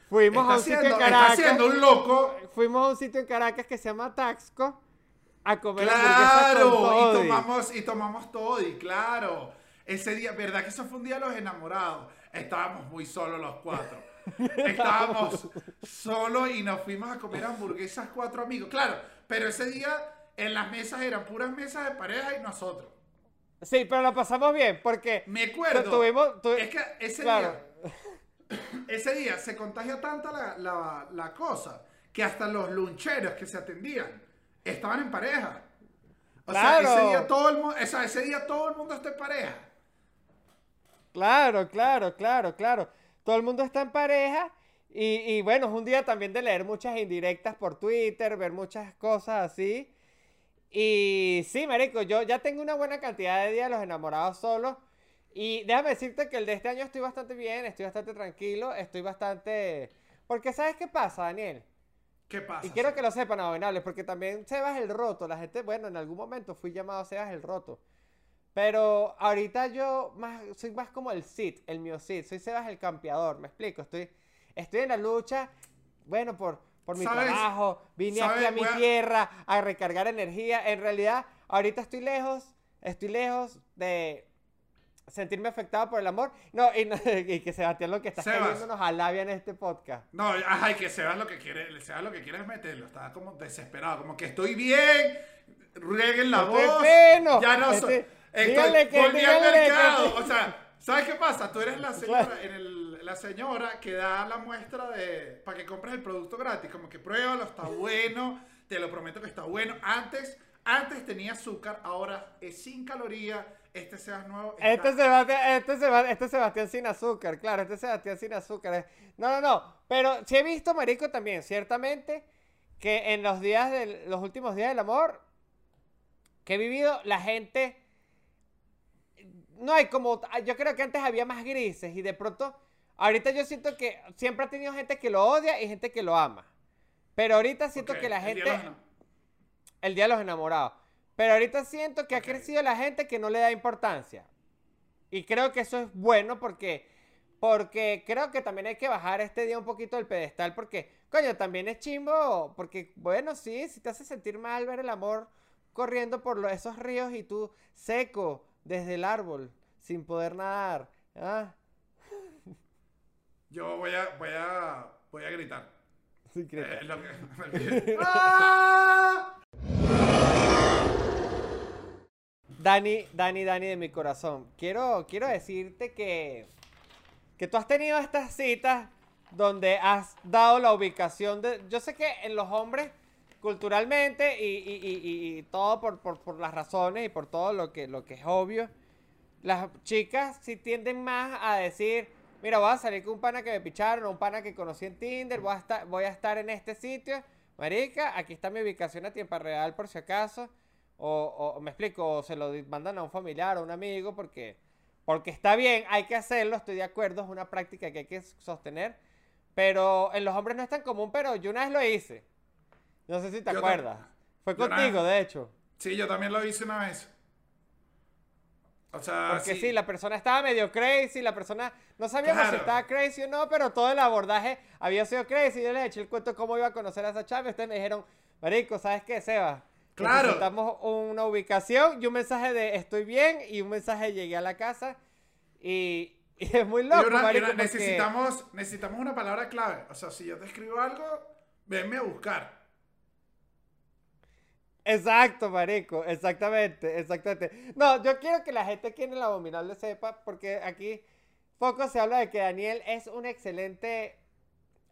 B: Fuimos a un sitio en Caracas.
A: haciendo un loco.
B: Fuimos a un sitio en Caracas que se llama Taxco a comer
A: claro, y tomamos y tomamos todo y claro. Ese día, ¿verdad que eso fue un día de los enamorados? Estábamos muy solos los cuatro. Estábamos solos y nos fuimos a comer hamburguesas cuatro amigos. Claro, pero ese día en las mesas eran puras mesas de pareja y nosotros.
B: Sí, pero lo pasamos bien porque...
A: Me acuerdo.
B: Tuvimos,
A: Es que ese día... Ese día se contagia tanta la, la cosa que hasta los luncheros que se atendían estaban en pareja. O sea, ese día todo el mundo, o sea, ese día todo el mundo está en pareja.
B: Claro, claro, claro, claro. Todo el mundo está en pareja. Y, y, bueno, es un día también de leer muchas indirectas por Twitter, ver muchas cosas así. Y sí, marico, yo ya tengo una buena cantidad de días los enamorados solos. Y déjame decirte que el de este año estoy bastante bien, estoy bastante tranquilo, estoy bastante... Porque ¿sabes qué pasa, Daniel?
A: ¿Qué pasa?
B: Y quiero que lo sepan, abominables, porque también Sebas el Roto, la gente, bueno, en algún momento fui llamado Sebas el Roto. Pero ahorita yo más, soy más como el Sid, el mío Sid. Soy Sebas el campeador, me explico. Estoy, estoy en la lucha, bueno, por, por mi trabajo. Vine aquí a mi tierra a recargar energía. En realidad, ahorita estoy lejos, estoy lejos de sentirme afectado por el amor. No, y, que Sebastián lo que está queriendo nos alabia en este podcast.
A: No, ajá, y que Sebas lo que quiere, Sebas lo que quiere es meterlo. Está como desesperado, como que estoy bien, rieguen la voz. Ya no soy. Estoy, que, volví al mercado. O sea, ¿sabes qué pasa? Tú eres la señora, en el, la señora que da la muestra de para que compres el producto gratis. Como que pruébalo, está bueno. Te lo prometo que está bueno. Antes, antes tenía azúcar, ahora es sin calorías. Este Sebas nuevo.
B: Este, Sebastián, este, Sebastián, este Sebastián sin azúcar, claro, este Sebastián sin azúcar. No, no, no. Pero sí he visto, Marico, también, ciertamente, que en los días de los últimos días del amor que he vivido, la gente no hay como, yo creo que antes había más grises y de pronto, ahorita yo siento que siempre ha tenido gente que lo odia y gente que lo ama. Pero ahorita siento que la gente... El día, de los enamorados. Pero ahorita siento que ha crecido la gente que no le da importancia. Y creo que eso es bueno porque, porque creo que también hay que bajar este día un poquito del pedestal porque, coño, también es chimbo. Porque, bueno, sí, si te hace sentir mal ver el amor corriendo por esos ríos y tú seco desde el árbol, sin poder nadar. ¿ah?
A: Yo voy a, voy a, voy a gritar.
B: Sí, eh, Dani, Dani, Dani de mi corazón. Quiero, quiero decirte que, que tú has tenido estas citas donde has dado la ubicación de... Yo sé que en los hombres culturalmente y, todo por, las razones y por todo lo que, lo que es obvio, las chicas sí tienden más a decir, mira, voy a salir con un pana que me picharon o un pana que conocí en Tinder, voy a estar, voy a estar en este sitio, marica, aquí está mi ubicación a tiempo real por si acaso, o, me explico, o se lo mandan a un familiar o un amigo porque, porque está bien, hay que hacerlo, estoy de acuerdo, es una práctica que hay que sostener, pero en los hombres no es tan común, pero yo una vez lo hice. No sé si te acuerdas. Fue contigo, de hecho.
A: Sí, yo también lo hice una vez. O sea,
B: Porque sí. la persona estaba medio crazy, la persona no sabíamos si estaba crazy o no, pero todo el abordaje había sido crazy. Yo les eché el cuento cómo iba a conocer a esa chava ustedes me dijeron, Marico, ¿sabes qué, Seba?
A: Claro.
B: Necesitamos una ubicación y un mensaje de estoy bien y un mensaje de llegué a la casa. Y, y es muy loco,
A: una- y
B: marico,
A: una-
B: porque-
A: necesitamos, necesitamos una palabra clave. O sea, si yo te escribo algo, venme a buscar.
B: Exacto, marico, exactamente, exactamente. No, yo quiero que la gente aquí en el abominable sepa, porque aquí poco se habla de que Daniel es un excelente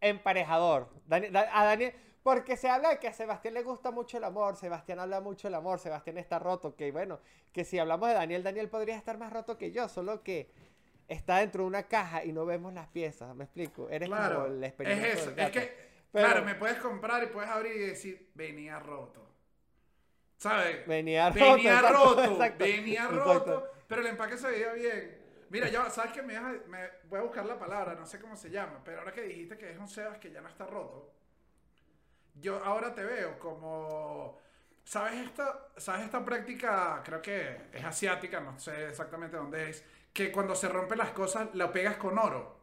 B: emparejador. Dani- Da- a Daniel, porque se habla de que a Sebastián le gusta mucho el amor, Sebastián habla mucho del amor, Sebastián está roto, que bueno, que si hablamos de Daniel, Daniel podría estar más roto que yo, solo que está dentro de una caja y no vemos las piezas, ¿me explico? Eres como
A: Claro,
B: el
A: es
B: experimento
A: eso.
B: del
A: Es que,
B: Pero-
A: claro, me puedes comprar y puedes abrir y decir, venía roto. ¿Sabes?
B: Venía roto,
A: Venía roto,
B: exacto,
A: venía
B: exacto.
A: roto, pero el empaque se veía bien. Mira, yo, ¿sabes qué? Me, me- voy a buscar la palabra, no sé cómo se llama, pero ahora que dijiste que es un Sebas que ya no está roto, yo ahora te veo como... ¿Sabes esta, ¿Sabes esta práctica? Creo que es asiática, no sé exactamente dónde es. Que cuando se rompen las cosas, lo pegas con oro.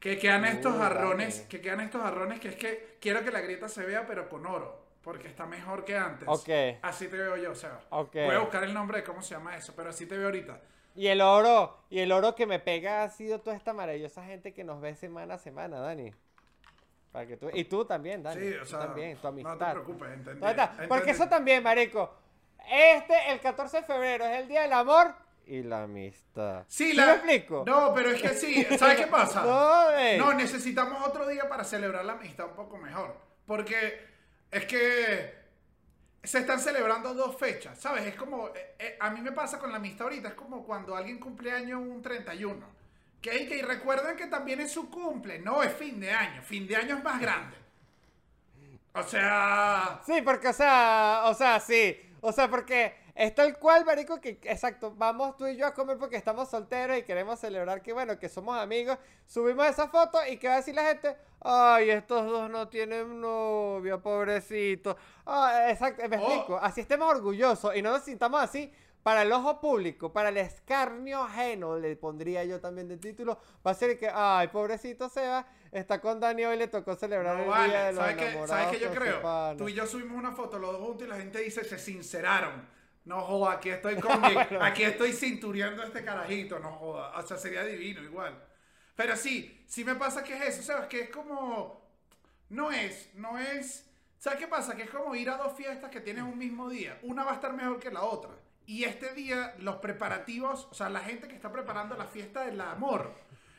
A: Que quedan estos
B: Uh,
A: jarrones,
B: vale.
A: que quedan estos jarrones que es que quiero que la grieta se vea, pero con oro. Porque está mejor que antes.
B: Ok.
A: Así te veo yo, o sea.
B: Ok.
A: Voy a buscar el nombre de cómo se llama eso, pero así te veo ahorita.
B: Y el oro, y el oro que me pega ha sido toda esta maravillosa gente que nos ve semana a semana, Dani. Para que tú, y tú también, Dani.
A: Sí, o
B: tú
A: sea,
B: también, tu amistad.
A: no te preocupes, entendí.
B: Está, Porque
A: entendí.
B: eso también, marico. Este, el 14 de febrero, es el día del amor y la amistad.
A: Sí,
B: ¿Sí
A: la...
B: me explico?
A: No, pero es que sí, ¿sabes qué pasa?
B: No.
A: No, necesitamos otro día para celebrar la amistad un poco mejor. Porque es que se están celebrando dos fechas, ¿sabes? Es como, eh, eh, a mí me pasa con la amistad ahorita, es como cuando alguien cumple año un 31. Que hay que recuerden que también es su cumple, no es fin de año, fin de año es más grande. O sea,
B: Sí, porque, o sea, o sea, sí. O sea, porque es tal cual, marico, que, exacto, vamos tú y yo a comer porque estamos solteros y queremos celebrar que, bueno, que somos amigos. Subimos esa foto y ¿qué va a decir la gente? Ay, estos dos no tienen novia, pobrecito. Ah, exacto, me
A: Oh.
B: explico. Así estemos orgullosos y no nos sintamos así. Para el ojo público, para el escarnio ajeno, le pondría yo también de título, va a ser que, ay, pobrecito Seba, está con Dani hoy, le tocó celebrar
A: no
B: el
A: vale.
B: día de los
A: ¿Sabes qué, ¿Sabes qué yo creo? Tú y yo subimos una foto los dos juntos y la gente dice, se sinceraron. No joda, aquí estoy con mi- aquí estoy cintureando a este carajito, no joda. O sea, sería divino igual. Pero sí, sí me pasa que es eso, ¿sabes? Que es como, no es, no es, ¿sabes qué pasa? Que es como ir a dos fiestas que tienen un mismo día. Una va a estar mejor que la otra. Y este día, los preparativos, o sea, la gente que está preparando la fiesta del amor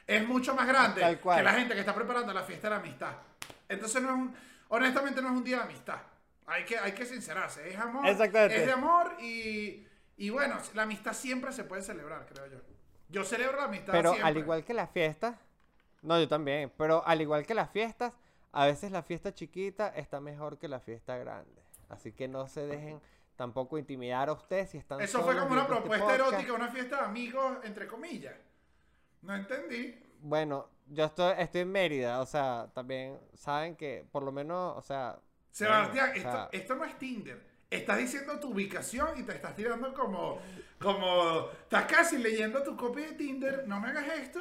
A: es mucho más grande que la gente que está preparando la fiesta de la amistad. Entonces, no es un, honestamente, no es un día de amistad. Hay que, hay que sincerarse. Es amor.
B: Exactamente.
A: Es de amor y, y bueno, la amistad siempre se puede celebrar, creo yo. Yo celebro la amistad
B: Pero
A: siempre.
B: al igual que las fiestas, no, yo también, pero al igual que las fiestas, a veces la fiesta chiquita está mejor que la fiesta grande. Así que no se dejen tampoco intimidar a ustedes si están
A: Eso fue como una
B: este
A: propuesta erótica, una fiesta de amigos, entre comillas. No entendí.
B: Bueno, yo estoy, estoy en Mérida, o sea, también saben que por lo menos, o sea...
A: Sebastián, esto no es Tinder. Estás diciendo tu ubicación y te estás tirando como, como, estás casi leyendo tu copia de Tinder. No me hagas esto.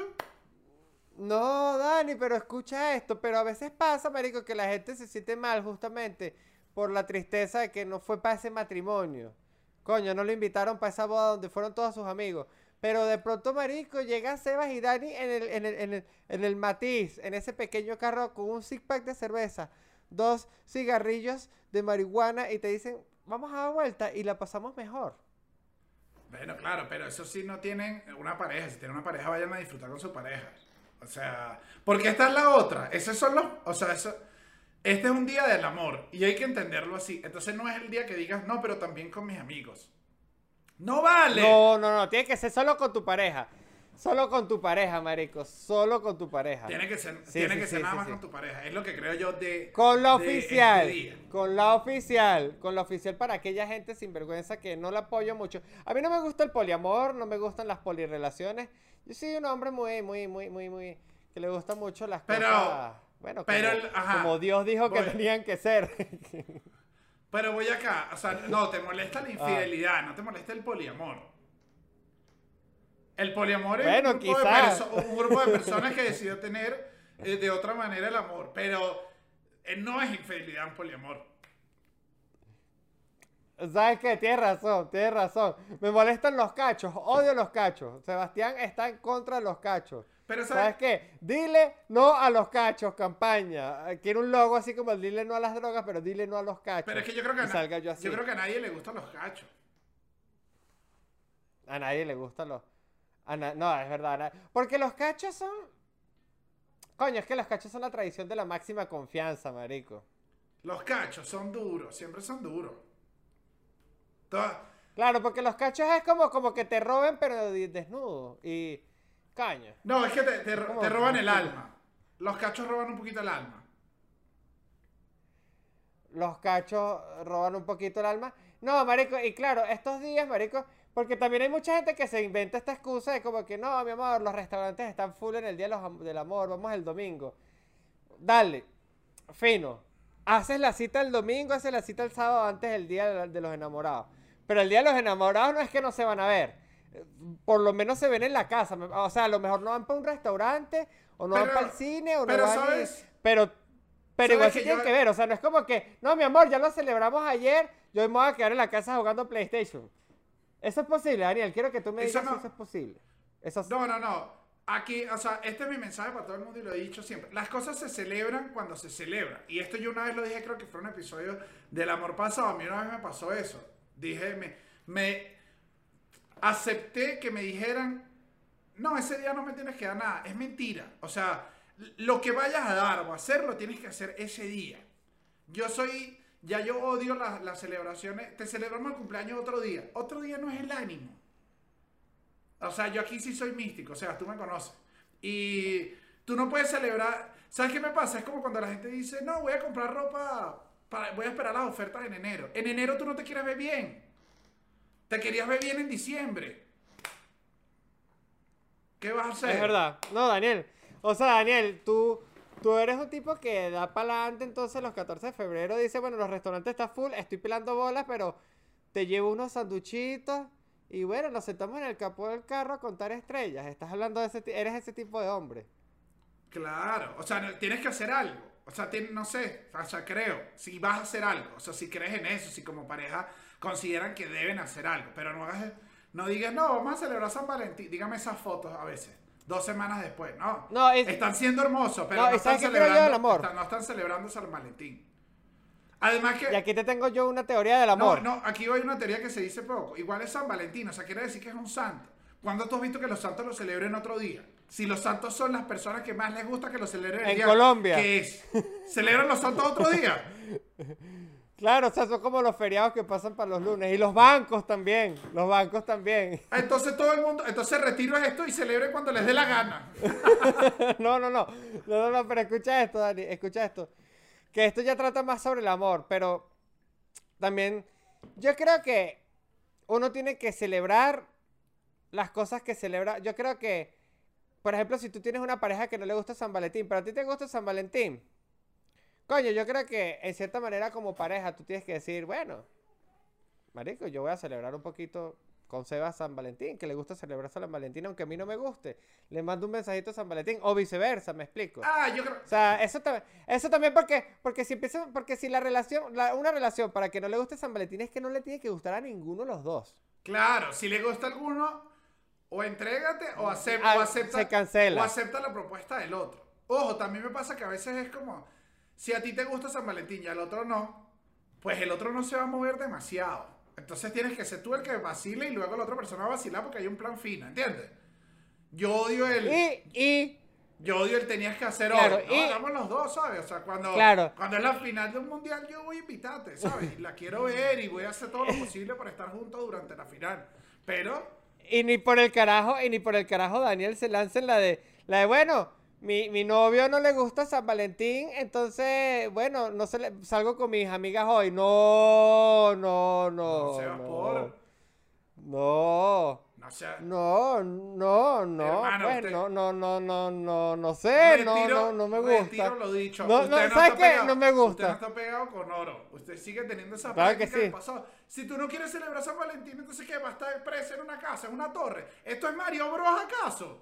B: No, Dani, pero escucha esto, pero a veces pasa, marico, que la gente se siente mal justamente por la tristeza de que no fue para ese matrimonio. Coño, no lo invitaron para esa boda donde fueron todos sus amigos. Pero de pronto, marico, llega Sebas y Dani en el, en el, en el, en el matiz, en ese pequeño carro con un six pack de cerveza, dos cigarrillos de marihuana y te dicen, vamos a dar vuelta y la pasamos mejor.
A: Bueno, claro, pero eso sí no tienen una pareja. Si tienen una pareja, vayan a disfrutar con su pareja. O sea, porque esta es la otra. Esos son los, o sea, eso, este es un día del amor y hay que entenderlo así. Entonces no es el día que digas, no, pero también con mis amigos. No vale.
B: No, no, no, tiene que ser solo con tu pareja. Solo con tu pareja, marico. Solo con tu pareja.
A: Tiene que ser,
B: Sí,
A: tiene
B: sí,
A: que
B: sí,
A: ser nada más con tu pareja. Es lo que creo yo de.
B: Con la
A: de
B: oficial.
A: este
B: con la oficial. Con la oficial para aquella gente sinvergüenza que no la apoyo mucho. A mí no me gusta el poliamor, no me gustan las polirrelaciones. Yo soy un hombre muy, muy, muy, muy, muy. que le gusta mucho las
A: Pero-
B: cosas. Bueno,
A: pero
B: como,
A: ajá.
B: como Dios dijo que tenían que ser.
A: Pero voy acá. O sea, no, te molesta
B: Ah.
A: la infidelidad, no te molesta el poliamor. El poliamor es
B: Bueno,
A: un, grupo de
B: quizás.
A: perso- un grupo de personas que decidió tener eh, de otra manera el amor. Pero eh, no es infidelidad un poliamor.
B: ¿Sabes qué? Tienes razón, tienes razón. Me molestan los cachos, odio los cachos. Sebastián está en contra de los cachos.
A: Pero
B: ¿Sabes
A: ¿sabes?
B: qué? Dile no a los cachos, campaña. Quiero un logo así como el dile no a las drogas, pero dile no a los cachos.
A: Pero es que yo creo que, a
B: salga yo así.
A: yo creo que a nadie le gustan los cachos.
B: A nadie le gustan los. A na- No, es verdad. Porque los cachos son. Coño, es que los cachos son la tradición de la máxima confianza, marico.
A: Los cachos son duros, siempre son duros. Toda-
B: Claro, porque los cachos es como, como que te roben, pero de- desnudo. Y. Coño.
A: No, es que te, te roban el alma. Los cachos roban un poquito el alma.
B: los cachos roban un poquito el alma. No, marico, y claro, estos días, marico, porque también hay mucha gente que se inventa esta excusa de como que no, mi amor, los restaurantes están full en el día del amor, vamos el domingo. Dale, fino. Haces la cita el domingo, haces la cita el sábado antes del día de los enamorados. Pero el día de los enamorados no es que no se van a ver. Por lo menos se ven en la casa. O sea, a lo mejor no van para un restaurante, o no van para el cine, o no
A: pero,
B: van y-
A: ¿sabes?
B: Pero, pero
A: ¿Sabes
B: igual se tienen
A: yo-
B: que ver. O sea, no es como que, no, mi amor, ya lo celebramos ayer, yo me voy a quedar en la casa jugando PlayStation. Eso es posible, Daniel. Quiero que tú me
A: Eso
B: digas
A: no.
B: si eso es posible. Eso
A: No, no, no. Aquí, o sea, este es mi mensaje para todo el mundo y lo he dicho siempre. Las cosas se celebran cuando se celebran. Y esto yo una vez lo dije, creo que fue un episodio del amor pasado. A mí una vez me pasó eso. Dije, me, me acepté que me dijeran, no, ese día no me tienes que dar nada. Es mentira. O sea, lo que vayas a dar o hacer, lo tienes que hacer ese día. Yo soy, ya yo odio las, celebraciones. Te celebramos el cumpleaños otro día. Otro día no es el ánimo. O sea, yo aquí sí soy místico, o sea, tú me conoces. Y tú no puedes celebrar. ¿Sabes qué me pasa? Es como cuando la gente dice, no, voy a comprar ropa, para, voy a esperar las ofertas en enero. En enero tú no te quieres ver bien. Te querías ver bien en diciembre. ¿Qué vas a hacer?
B: Es verdad. No, Daniel. O sea, Daniel, tú, tú eres un tipo que da para adelante entonces los 14 de febrero. Dice, bueno, los restaurantes están full, estoy pelando bolas, pero te llevo unos sanduchitos. Y bueno, nos sentamos en el capó del carro a contar estrellas. Estás hablando de ese eres ese tipo de hombre.
A: Claro, o sea, tienes que hacer algo. O sea, tien- no sé, o sea, creo, si vas a hacer algo, o sea, si crees en eso, si como pareja consideran que deben hacer algo, pero no hagas, no digas, no, vamos a celebrar San Valentín, dígame esas fotos a veces, dos semanas después, no.
B: No, es-
A: están siendo hermosos, pero
B: No,
A: no,
B: ¿y
A: están
B: qué
A: celebrando,
B: del amor?
A: están- no están celebrando San Valentín. Además que...
B: Y aquí te tengo yo una teoría del
A: No,
B: amor.
A: no, aquí hay una teoría que se dice poco. Igual es San Valentín, o sea, quiere decir que es un santo. ¿Cuándo tú has visto que los santos lo celebren otro día? Si los santos son las personas que más les gusta que lo celebren el
B: En
A: día
B: Colombia.
A: que es. ¿Celebran los santos otro día?
B: Claro, o sea, son como los feriados que pasan para los lunes. Y los bancos también. Los bancos también.
A: Entonces todo el mundo, entonces retiro esto y celebre cuando les dé la gana.
B: no, no, no. No, no, no, pero escucha esto, Dani. Escucha esto. Que esto ya trata más sobre el amor, pero también yo creo que uno tiene que celebrar las cosas que celebra. Yo creo que, por ejemplo, si tú tienes una pareja que no le gusta San Valentín, pero a ti te gusta San Valentín. Coño, yo creo que en cierta manera como pareja tú tienes que decir, bueno, marico, yo voy a celebrar un poquito con Seba San Valentín, que le gusta celebrar San Valentín aunque a mí no me guste. Le mando un mensajito a San Valentín o viceversa, me explico.
A: Ah, yo creo.
B: O sea, eso, ta- eso también porque, porque si empieza, porque si la relación, la- una relación para que no le guste San Valentín es que no le tiene que gustar a ninguno de los dos.
A: Claro, si le gusta alguno, o entrégate o, acepta,
B: Ah,
A: o acepta.
B: se cancela.
A: O acepta la propuesta del otro. Ojo, también me pasa que a veces es como, si a ti te gusta San Valentín y al otro no, pues el otro no se va a mover demasiado. Entonces tienes que ser tú el que vacile y luego la otra persona va a vacilar porque hay un plan fino, ¿entiendes? Yo odio el...
B: Y, y,
A: Yo odio el tenías que hacer
B: Claro,
A: hoy. No,
B: y-
A: hagamos los dos, ¿sabes? O sea, cuando,
B: Claro.
A: cuando es la final de un mundial, yo voy a invitarte, ¿sabes? Y la quiero ver y voy a hacer todo lo posible para estar juntos durante la final. Pero,
B: y ni por el carajo, y ni por el carajo Daniel se lanza en la de, la de, bueno, mi, mi novio no le gusta San Valentín, entonces, bueno, no se le, salgo con mis amigas hoy. No, no, no.
A: no seas
B: no,
A: por.
B: No.
A: No sea.
B: No, no, no,
A: Hermano,
B: pues,
A: usted-
B: no, no, no, no, no, no sé, no,
A: Retiro-
B: no, no me gusta.
A: Retiro lo dicho.
B: No,
A: Usted
B: no,
A: está
B: ¿sabes qué?
A: pegado-
B: No me
A: Usted
B: gusta.
A: no está pegado con oro. Usted sigue teniendo esa
B: Claro que
A: práctica del
B: sí.
A: pasado. Si tú no quieres celebrar San Valentín, entonces ¿qué? ¿Va a estar preso en una casa, en una torre? ¿Esto es Mario Bros acaso?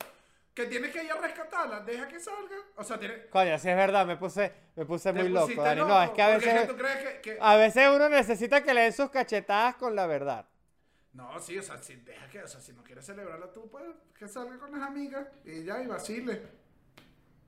A: Que tienes que ir a rescatarla, deja que salga. O sea, tiene...
B: Coño, sí es verdad, me puse, me puse muy loco, Dani. No, es que a veces,
A: tú crees que- que-
B: a veces uno necesita que le den sus cachetadas con la verdad.
A: No, sí, o sea, si, deja que, o sea, si no quieres celebrarlo tú, pues que salga con las amigas y ya, y vacile.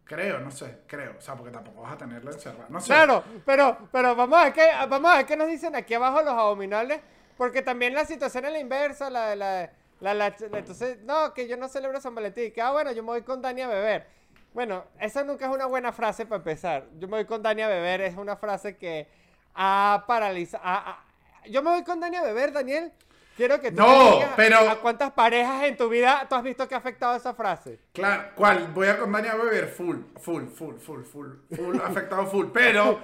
A: Creo, no sé, creo. O sea, porque tampoco vas a tenerla encerrada. No sé.
B: Claro, pero, pero vamos a ver qué, vamos a ver qué nos dicen aquí abajo los abominables, porque también la situación es la inversa, la de la, la, la- entonces, no, que yo no celebro San Valentín, que ah, bueno, yo me voy con Dani a beber. Bueno, esa nunca es una buena frase para empezar. Yo me voy con Dani a beber, es una frase que ha paralizado. Yo me voy con Dani a beber, Daniel. Quiero que tú
A: No,
B: me digas
A: pero-
B: a cuántas parejas en tu vida tú has visto que ha afectado esa frase.
A: Claro, ¿cuál? Voy a Dani a beber full, full, full, full, full, full, afectado full. Pero,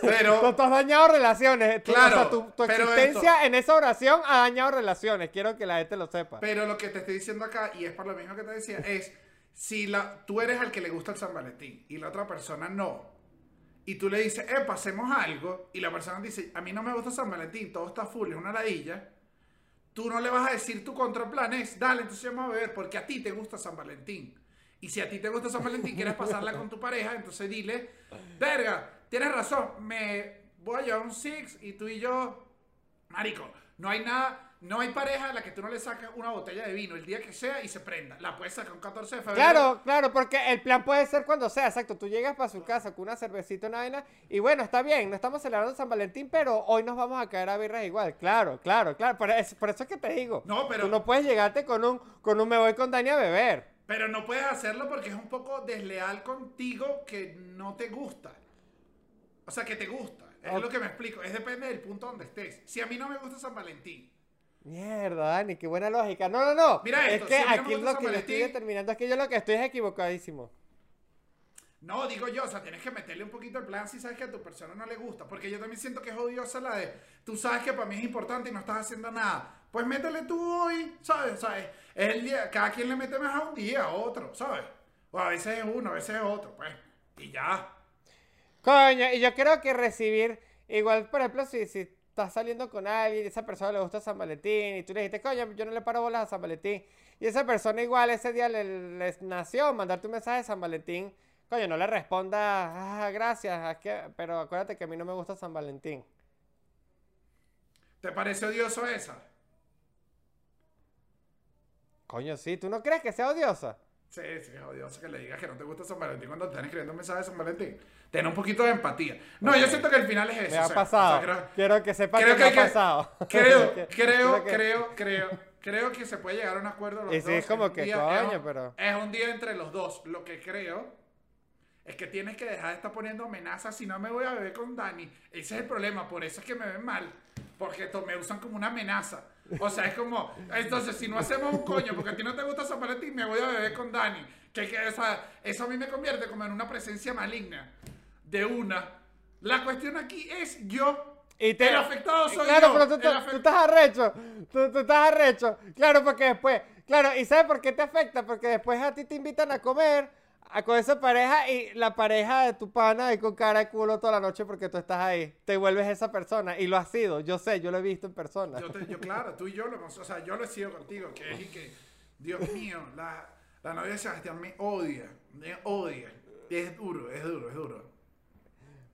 A: pero,
B: tú has dañado relaciones.
A: Claro,
B: o sea, tu, existencia en esa oración ha dañado relaciones. Quiero que la gente lo sepa.
A: pero lo que te estoy diciendo acá, y es por lo mismo que te decía, es si la, tú eres al que le gusta el San Valentín y la otra persona no, y tú le dices, eh, pasemos algo, y la persona dice, a mí no me gusta San Valentín, todo está full, es una ladilla, tú no le vas a decir tu contraplan es, dale, entonces vamos a beber, porque a ti te gusta San Valentín. Y si a ti te gusta San Valentín, quieres pasarla con tu pareja, entonces dile, verga, tienes razón, me voy a llevar un six y tú y yo, marico, no hay nada, no hay pareja a la que tú no le sacas una botella de vino el día que sea y se prenda. La puedes sacar un 14 de febrero.
B: Claro, claro, porque el plan puede ser cuando sea, exacto. Tú llegas para su casa con una cervecita, una vaina, y bueno, está bien, no estamos celebrando San Valentín, pero hoy nos vamos a caer a birras igual. Claro, claro, claro. Por eso, por eso es que te digo.
A: No, pero-
B: Tú no puedes llegarte con un, con un me voy con Dani a beber.
A: Pero no puedes hacerlo porque es un poco desleal contigo que no te gusta. O sea, que te gusta. Es lo que me explico. Es depende del punto donde estés. Si a mí no me gusta San Valentín,
B: Mierda, Dani, qué buena lógica. No, no, no.
A: Mira
B: es
A: esto,
B: que
A: si
B: aquí lo que yo estoy determinando es que yo lo que estoy es equivocadísimo.
A: No, digo yo, o sea, tienes que meterle un poquito el plan si sabes que a tu persona no le gusta. Porque yo también siento que es odiosa la de, tú sabes que para mí es importante y no estás haciendo nada. Pues métele tú hoy, ¿sabes? ¿Sabes? Es el día, cada quien le mete más a un día, a otro, ¿sabes? O a veces es uno, a veces es otro, pues. Y ya.
B: Coño, y yo creo que recibir, igual, por ejemplo, si, si estás saliendo con alguien y esa persona le gusta San Valentín y tú le dijiste, coño, yo no le paro bolas a San Valentín, y esa persona igual ese día le, les nació mandarte un mensaje de San Valentín, coño, no le responda, ah, gracias, es que- pero acuérdate que a mí no me gusta San Valentín.
A: ¿Te parece odioso esa?
B: Coño, sí, ¿tú no crees que sea odiosa?
A: Sí, sí, es odioso que le digas que no te gusta San Valentín cuando te están escribiendo un mensaje de San Valentín. Ten un poquito de empatía. No, yo siento que el final es eso.
B: Me ha
A: o sea,
B: pasado.
A: o sea, creo-
B: Quiero que sepa
A: creo
B: que, me ha pasado.
A: Creo, creo,
B: que-
A: creo, creo, creo que se puede llegar a un acuerdo los
B: Y sí,
A: dos.
B: es como
A: un
B: que,
A: día-
B: coño,
A: es un-
B: pero-
A: Es un día entre los dos. Lo que creo es que tienes que dejar de estar poniendo amenazas si no me voy a beber con Dani. Ese es el problema, por eso es que me ven mal. Porque me usan como una amenaza. O sea, es como, entonces si no hacemos un coño porque a ti no te gusta Valentín, me voy a beber con Dani. Que, que, o sea, eso a mí me convierte como en una presencia maligna. De una. La cuestión aquí es yo.
B: Y te-
A: el afectado soy
B: claro,
A: yo.
B: pero tú, tú- tú estás arrecho. Tú, tú estás arrecho. Claro, porque después. Claro, ¿y sabes por qué te afecta? Porque después a ti te invitan a comer con esa pareja y la pareja de tu pana ahí con cara de culo toda la noche porque tú estás ahí. Te vuelves esa persona. Y lo has sido. Yo sé, yo lo he visto en persona.
A: Yo, te- yo, claro, tú y yo lo hemos, o sea, yo lo he sido contigo, que es y que, Dios mío, la, la novia de Sebastián me odia, me odia. Es duro, es duro, es duro.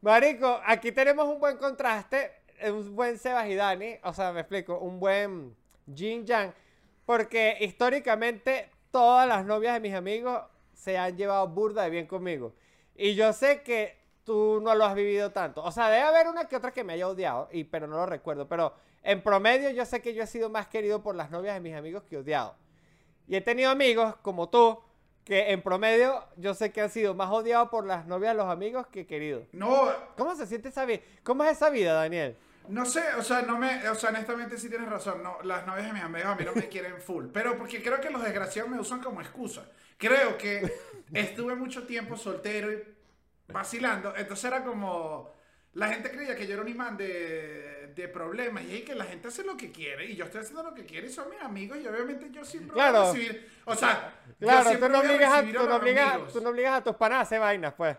B: Marico, aquí tenemos un buen contraste, un buen Sebas y Dani, o sea, me explico, un buen Jin Yang, porque históricamente todas las novias de mis amigos se han llevado burda de bien conmigo. Y yo sé que tú no lo has vivido tanto. O sea, debe haber una que otra que me haya odiado, y, pero no lo recuerdo. Pero en promedio yo sé que yo he sido más querido por las novias de mis amigos que odiado. Y he tenido amigos como tú, que en promedio yo sé que han sido más odiados por las novias de los amigos que queridos.
A: No,
B: ¿Cómo se siente esa vida? ¿Cómo es esa vida, Daniel?
A: no sé, o sea, no me, o sea, honestamente sí tienes razón, no, las novias de mis amigos a mí no me quieren full, pero porque creo que los desgraciados me usan como excusa. Creo que estuve mucho tiempo soltero y vacilando, entonces era como, la gente creía que yo era un imán de, de problemas y es que la gente hace lo que quiere y yo estoy haciendo lo que quiere y son mis amigos y obviamente yo siempre voy
B: Claro.
A: a recibir, o sea, yo
B: Claro, tú no,
A: voy a
B: obligas a, no obligas, tú no obligas a tus panas a hacer vainas, pues.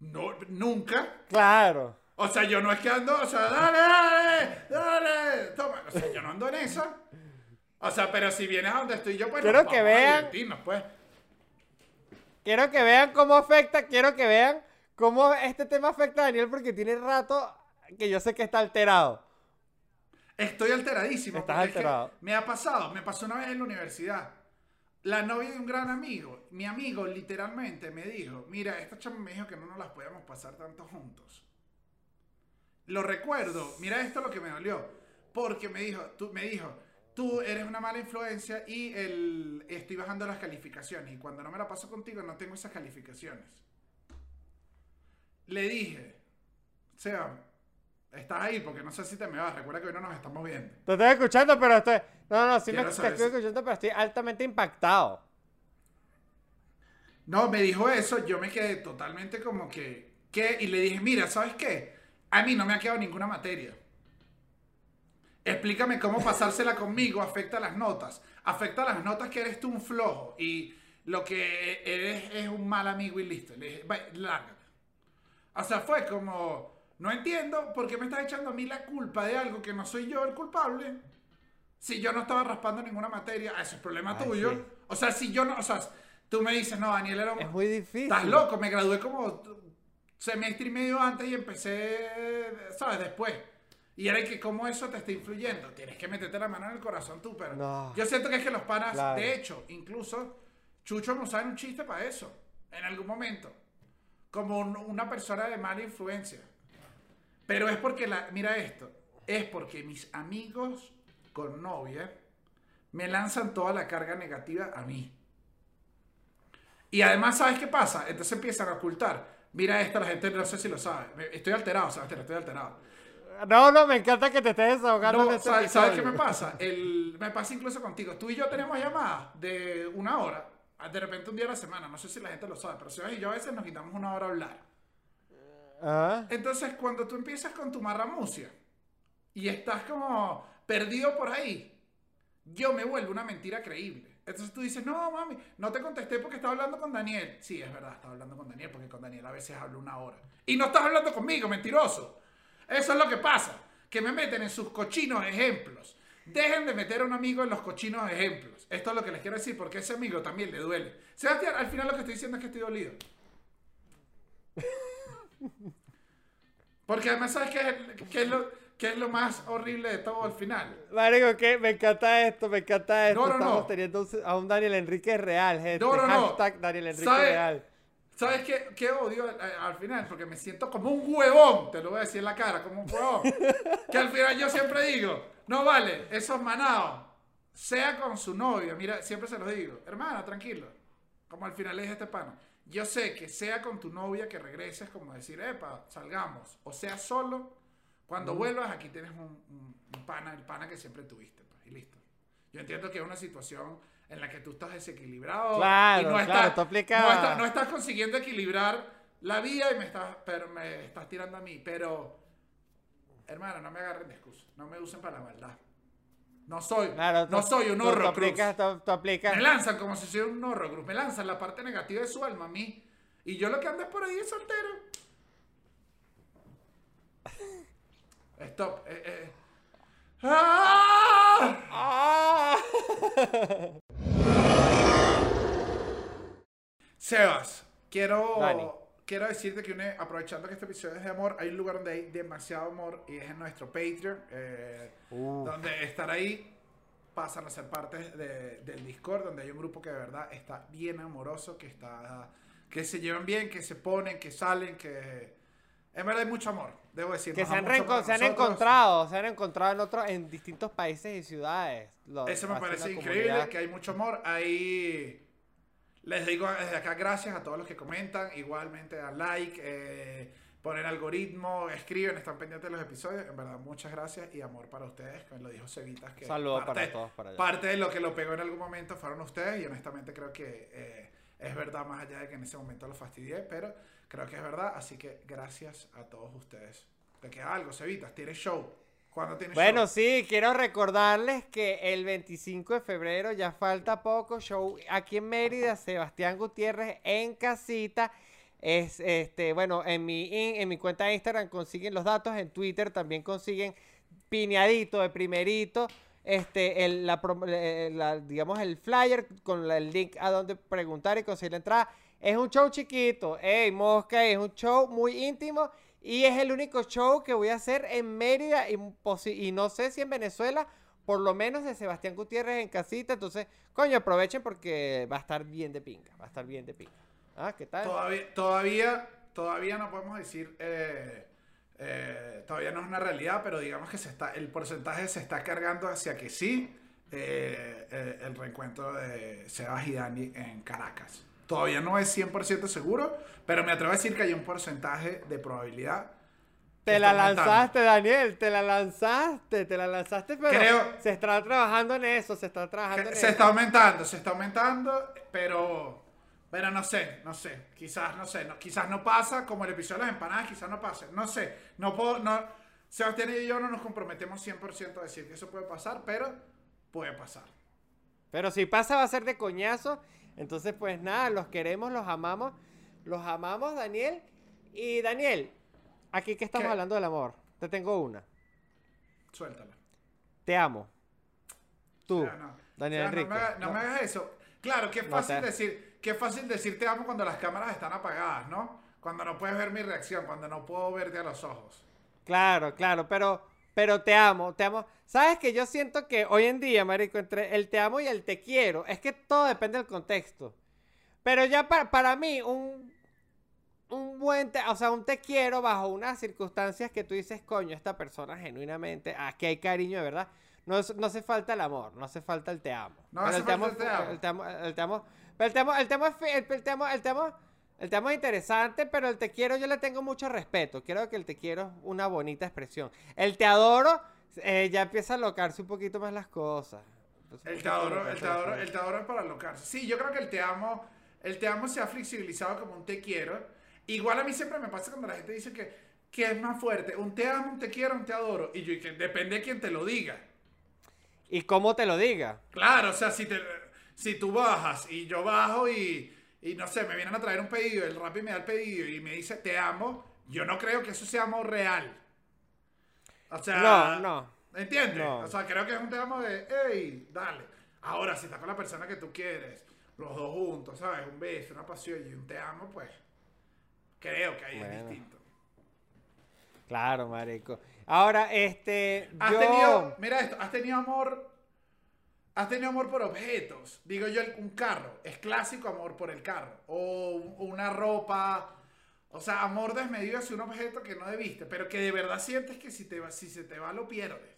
A: No, nunca.
B: Claro.
A: O sea, yo no es que ando, o sea, dale, dale, dale, toma. O sea, yo no ando en esa. O sea, pero si vienes a donde estoy yo, pues
B: Quiero
A: nos
B: que
A: a
B: vean-
A: pues.
B: Quiero que vean cómo afecta, quiero que vean cómo este tema afecta a Daniel porque tiene rato que yo sé que está alterado.
A: Estoy alteradísimo.
B: Estás
A: porque es que
B: alterado.
A: me ha pasado, me pasó una vez en la universidad. La novia de un gran amigo, mi amigo literalmente me dijo, mira, esta chama me dijo que no nos las podíamos pasar tanto juntos. Lo recuerdo, mira esto lo que me dolió, porque me dijo, tú, me dijo, tú eres una mala influencia y el, estoy bajando las calificaciones y cuando no me la paso contigo no tengo esas calificaciones. Le dije, Seba, estás ahí porque no sé si te me vas, recuerda que hoy no nos estamos viendo.
B: Te estoy escuchando, pero estoy... No, no, sí me te estoy escuchando, pero estoy altamente impactado.
A: No, me dijo eso, yo me quedé totalmente como que, ¿qué? Y le dije, mira, ¿sabes qué? A mí no me ha quedado ninguna materia. Explícame cómo pasársela conmigo afecta las notas. Afecta las notas que eres tú un flojo y lo que eres es un mal amigo y listo. Le dije, "Vaya, lárgate. O sea, fue como, no entiendo por qué me estás echando a mí la culpa de algo que no soy yo el culpable. Si yo no estaba raspando ninguna materia, eso es problema
B: Ay,
A: tuyo.
B: sí.
A: O sea, si yo no, o sea, tú me dices, no, Daniel era un...
B: Es muy difícil.
A: Estás loco, me gradué como semestre y medio antes y empecé, ¿sabes? Después. Y era que cómo eso te está influyendo. Tienes que meterte la mano en el corazón tú, pero
B: No.
A: yo siento que es que los panas,
B: Claro.
A: de hecho, incluso Chucho nos sabe un chiste para eso, en algún momento. Como un- una persona de mala influencia. Pero es porque, la, mira esto, es porque mis amigos con novia me lanzan toda la carga negativa a mí. Y además, ¿sabes qué pasa? Entonces empiezan a ocultar. Mira esto, la gente no sé si lo sabe. Estoy alterado, Sebastián, estoy alterado.
B: No, no, me encanta que te estés desahogando
A: No,
B: este
A: ¿sabes, ¿sabes qué me pasa? El, me pasa incluso contigo. Tú y yo tenemos llamadas de una hora, de repente un día a la semana. No sé si la gente lo sabe, pero Sebas y yo a veces nos quitamos una hora a hablar.
B: Ah,
A: Entonces, cuando tú empiezas con tu marramucia y estás como perdido por ahí, yo me vuelvo una mentira creíble. Entonces tú dices, no, mami, no te contesté porque estaba hablando con Daniel. Sí, es verdad, estaba hablando con Daniel porque con Daniel a veces hablo una hora. Y no estás hablando conmigo, mentiroso. Eso es lo que pasa, que me meten en sus cochinos ejemplos. Dejen de meter a un amigo en los cochinos ejemplos. Esto es lo que les quiero decir porque a ese amigo también le duele. Sebastián, al final lo que estoy diciendo es que estoy dolido. Porque además, ¿sabes qué es, qué es lo, qué es lo más horrible de todo al final?
B: Marico, que me encanta esto, me encanta esto.
A: No, no,
B: Estamos
A: no.
B: teniendo a un Daniel Enrique real, gente.
A: No, no, no.
B: Hashtag Daniel Enrique
A: ¿Sabe?
B: real.
A: ¿Sabes qué, qué odio al, al final? Porque me siento como un huevón, te lo voy a decir en la cara, como un huevón. que al final yo siempre digo, no vale, esos manados, sea con su novio, mira, siempre se los digo, hermana, tranquilo, como al final le dije a este pana, yo sé que sea con tu novia que regreses, como decir, epa, salgamos, o sea solo, cuando vuelvas aquí tienes un, un- un pana, el pana que siempre tuviste, pues, y listo. Yo entiendo que es una situación en la que tú estás desequilibrado
B: Claro,
A: y no
B: claro,
A: estás, no estás- no estás consiguiendo equilibrar la vida y me estás, pero me estás tirando a mí. Pero, hermano, no me agarren de excusa. No me usen para la maldad. No soy,
B: Claro,
A: no
B: tú-
A: soy un
B: tú- tú
A: horror
B: aplicas, tú, aplicas.
A: Me lanzan como si soy un horror Me lanzan la parte negativa de su alma a mí. Y yo lo que ando es por ahí es soltero. Stop. Eh, eh. ¡Ah!
B: ¡Ah!
A: Sebas, quiero,
B: Dani.
A: quiero decirte que une- aprovechando que este episodio es de amor, hay un lugar donde hay demasiado amor y es en nuestro Patreon, eh,
B: Uf.
A: donde estar ahí pasan a ser parte de- del Discord, donde hay un grupo que de verdad está bien amoroso, que está que se llevan bien, que se ponen, que salen, que en verdad hay mucho amor, debo decir.
B: Que se han, se han encontrado, se han encontrado en otros, en distintos países y ciudades. Lo-
A: Eso me parece increíble,
B: comunidad.
A: que hay mucho amor. Ahí les digo desde acá gracias a todos los que comentan. Igualmente dan like, eh, ponen algoritmo, escriben, están pendientes de los episodios. En verdad, muchas gracias y amor para ustedes, como lo dijo Cevitas. Que
B: Saludos
A: parte-
B: para todos para allá.
A: Parte de lo que lo pegó en algún momento fueron ustedes y honestamente creo que eh, es verdad, más allá de que en ese momento lo fastidié, pero creo que es verdad. Así que gracias a todos ustedes. ¿Te queda algo, Cevitas? ¿Tienes show? ¿Cuándo tienes
B: Bueno,
A: show?
B: sí, quiero recordarles que el 25 de febrero ya falta poco show aquí en Mérida, Sebastián Gutiérrez en casita. Es este, bueno, en mi in- en mi cuenta de Instagram consiguen los datos, en Twitter también consiguen piñadito de primerito. este, el, la, eh, la- digamos, el flyer con la- el link a donde preguntar y conseguir la entrada. Es un show chiquito, ey, mosca, es un show muy íntimo y es el único show que voy a hacer en Mérida y, y no sé si en Venezuela, por lo menos de Sebastián Gutiérrez en casita. Entonces, coño, aprovechen porque va a estar bien de pinga, va a estar bien de pinga. Ah, ¿qué tal?
A: Todavía, todavía, todavía no podemos decir, eh, eh, todavía no es una realidad, pero digamos que se está, el porcentaje se está cargando hacia que sí, eh, eh, el reencuentro de Sebas y en Caracas. Todavía no es 100% seguro, pero me atrevo a decir que hay un porcentaje de probabilidad.
B: Te la lanzaste, Daniel, te la lanzaste, te la lanzaste, pero
A: Creo-
B: se está trabajando en eso, se está trabajando en
A: se
B: eso.
A: está aumentando, se está aumentando, pero, pero no sé, no sé, quizás no sé, no, quizás no pasa como el episodio de las empanadas, quizás no pase, no sé, no puedo, no, Sebastián y yo no nos comprometemos 100% a decir que eso puede pasar, pero puede pasar.
B: Pero si pasa va a ser de coñazo. Entonces, pues nada, los queremos, los amamos. Los amamos, Daniel. Y Daniel, aquí que estamos
A: ¿Qué?
B: hablando del amor. Te tengo una.
A: Suéltala.
B: Te amo. Tú,
A: O sea, no,
B: Daniel
A: o sea, no
B: Enrique.
A: me hagas- No,
B: No.
A: me hagas eso. Claro,
B: No
A: fácil
B: te-
A: decir, es fácil decir te amo cuando las cámaras están apagadas, ¿no? Cuando no puedes ver mi reacción, cuando no puedo verte a los ojos.
B: Claro, claro, pero, pero te amo, te amo. Sabes que yo siento que hoy en día, marico, entre el te amo y el te quiero, es que todo depende del contexto. Pero ya para, para mí, un, un buen, te, o sea, un te quiero bajo unas circunstancias que tú dices, coño, esta persona genuinamente, aquí hay cariño de verdad. No, no hace falta el amor, no hace falta el te amo.
A: No hace
B: el te amo,
A: falta el te amo.
B: el te amo, el te amo, pero el te amo, el te amo es fi- el, el te amo, el te amo, el te amo es interesante, pero el te quiero yo le tengo mucho respeto. Creo que el te quiero es una bonita expresión. El te adoro eh, ya empieza a locarse un poquito más las cosas.
A: El te adoro, el
B: locarse
A: te adoro, el te adoro es para alocarse. Sí, yo creo que el te amo, el te amo se ha flexibilizado como un te quiero. Igual a mí siempre me pasa cuando la gente dice que, que es más fuerte, un te amo, un te quiero, un te adoro. Y yo, y que depende de quién te lo diga.
B: Y cómo te lo diga.
A: Claro, o sea, si, te, si tú bajas y yo bajo y, y no sé, me vienen a traer un pedido, el Rappi me da el pedido y me dice te amo, yo no creo que eso sea amor real. O sea,
B: No, no.
A: ¿Entiendes?
B: No.
A: O sea, creo que es un te amo de, hey, dale. Ahora, si estás con la persona que tú quieres, los dos juntos, ¿sabes? Un beso, una pasión y un te amo, pues creo que ahí
B: Bueno.
A: es distinto.
B: Claro, marico. Ahora, este,
A: Has
B: yo...
A: tenido, mira esto, has tenido amor, has tenido amor por objetos. Digo yo, un carro, es clásico amor por el carro. O un- una ropa, o sea, amor desmedido hacia un objeto que no debiste, pero que de verdad sientes que si, te va, si se te va lo pierdes.